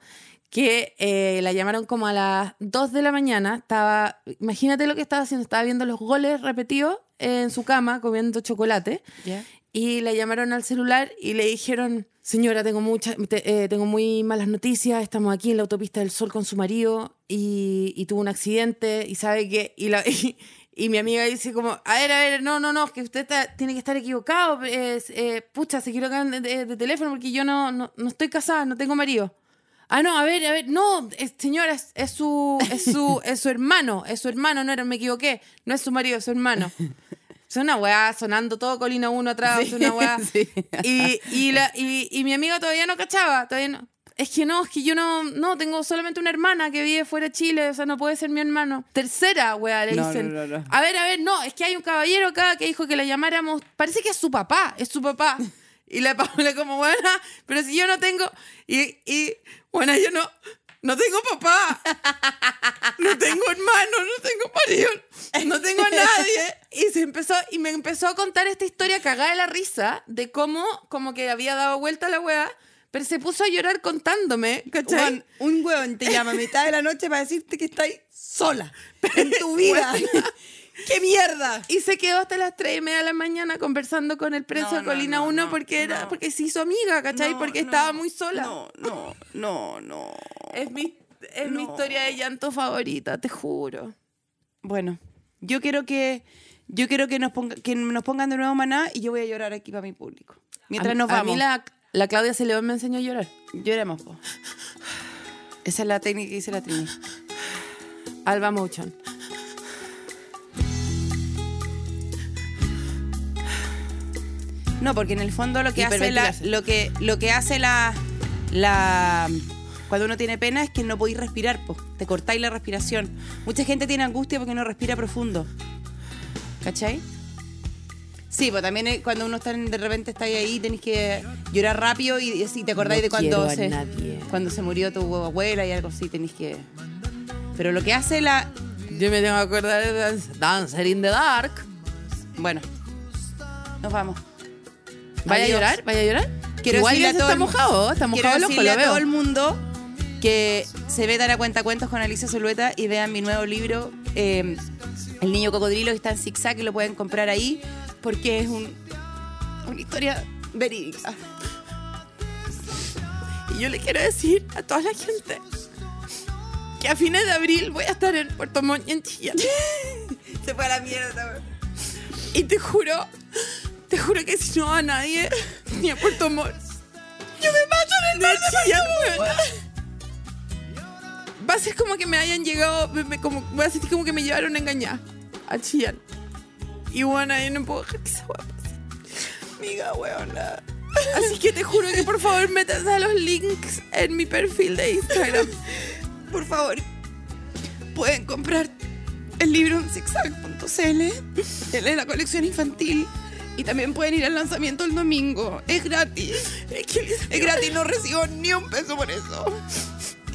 Speaker 3: que eh, la llamaron como a las 2 de la mañana. Estaba, imagínate lo que estaba haciendo, estaba viendo los goles repetidos en su cama, comiendo chocolate.
Speaker 2: Ya.
Speaker 3: Y la llamaron al celular y le dijeron, señora, tengo, mucha, te- eh, tengo muy malas noticias, estamos aquí en la autopista del Sol con su marido y, y tuvo un accidente y sabe que... Y, la, y, y mi amiga dice como, a ver, a ver, no, no, no, es que usted está- tiene que estar equivocado, es, eh, pucha, se equivocan de, de- de teléfono porque yo no, no, no estoy casada, no tengo marido. Ah, no, a ver, a ver, no, es- señora, es, es su, es, su, es su hermano, es su hermano, no era, me equivoqué, no es su marido, es su hermano. Es una weá sonando todo Colina 1 atrás, es una weá.
Speaker 2: sí.
Speaker 3: Y, y, la, y, y mi amiga todavía no cachaba, todavía no. Es que no, es que yo no, no, tengo solamente una hermana que vive fuera de Chile, o sea, no puede ser mi hermano. Tercera, weá, le
Speaker 2: No,
Speaker 3: dicen.
Speaker 2: no, no, no.
Speaker 3: A ver, a ver, no, es que hay un caballero acá que dijo que la llamáramos, parece que es su papá, es su papá. Y la Paula como, bueno, pero si yo no tengo, y, y bueno, yo no, no tengo papá, no tengo hermano, no tengo marido, no tengo a nadie. Y se empezó, y me empezó a contar esta historia cagada de la risa, de cómo, como que había dado vuelta la weá, pero se puso a llorar contándome, ¿cachai?
Speaker 2: Juan, un hueón te llama a mitad de la noche para decirte que estás sola en tu vida. ¡Qué mierda!
Speaker 3: Y se quedó hasta las 3 y media de la mañana conversando con el preso
Speaker 2: No,
Speaker 3: de Colina
Speaker 2: no,
Speaker 3: 1
Speaker 2: no,
Speaker 3: porque, era, porque se hizo amiga, ¿cachai? Porque estaba muy sola.
Speaker 2: No, no, no, no.
Speaker 3: Es, mi, es mi historia de llanto favorita, te juro.
Speaker 2: Bueno, yo quiero que yo quiero que nos, ponga- que nos pongan de nuevo maná y yo voy a llorar aquí para mi público. Mientras
Speaker 3: a,
Speaker 2: nos
Speaker 3: a
Speaker 2: vamos.
Speaker 3: mí la, la Claudia Celeón me enseñó a llorar.
Speaker 2: Lloremos, po. Esa es la técnica que dice la Trini.
Speaker 3: Alba Motion.
Speaker 2: No, porque en el fondo lo que hace la, lo que lo que hace la la cuando uno tiene pena es que no podéis respirar, po. te cortáis la respiración. Mucha gente tiene angustia porque no respira profundo. ¿Cachai? Sí, pues también es cuando uno está en- de repente está ahí tenéis que llorar rápido y, y te acordáis
Speaker 3: No
Speaker 2: de cuando se cuando se murió tu abuela y algo así tenéis que Pero lo que hace la
Speaker 3: Yo me tengo que acordar de Dance- Dancer in the Dark.
Speaker 2: bueno, nos vamos.
Speaker 3: ¿Vaya
Speaker 2: Adiós.
Speaker 3: a llorar? ¿Vaya a llorar?
Speaker 2: Quiero
Speaker 3: Igual ya
Speaker 2: todo
Speaker 3: está
Speaker 2: el-
Speaker 3: mojado, está mojado el ojo,
Speaker 2: decirle
Speaker 3: lo
Speaker 2: a
Speaker 3: veo.
Speaker 2: todo el mundo que se metan a cuenta cuentos con Alicia Zulueta y vean mi nuevo libro, eh, El niño cocodrilo, que está en zigzag y lo pueden comprar ahí porque es un, una historia verídica.
Speaker 3: Y yo le quiero decir a toda la gente que a fines de abril voy a estar en Puerto Montt, en Chillán.
Speaker 2: Se fue a la mierda.
Speaker 3: Y te juro Te juro que si no a nadie, ni a Puerto Montt. Yo me mato en el mar de weona. Va a ser como que me hayan llegado, me- me- como, voy a sentir como que me llevaron a engañar a Chillán. Y bueno, yo no puedo dejar que esa weá pase.
Speaker 2: Amiga, weona.
Speaker 3: Así que te juro que por favor métanse a los links en mi perfil de Instagram.
Speaker 2: Por favor, pueden comprar el libro en zigzag.cl. Es la colección infantil. Y también pueden ir al lanzamiento el domingo. Es gratis. Es gratis, no recibo ni un peso por eso.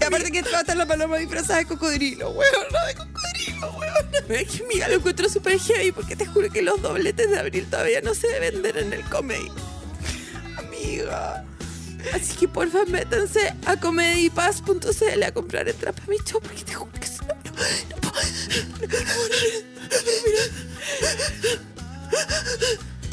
Speaker 2: Y aparte que va a estar la paloma disfrazada de cocodrilo, weón, no de cocodrilo, weón.
Speaker 3: Es que amiga, lo encuentro súper heavy porque te juro que los dobletes de abril todavía no se deben vender en el comedy.
Speaker 2: Amiga.
Speaker 3: Así que porfa métanse a comedypass.cl a comprar entradas para mi show porque te juro que si no, no, no puedo.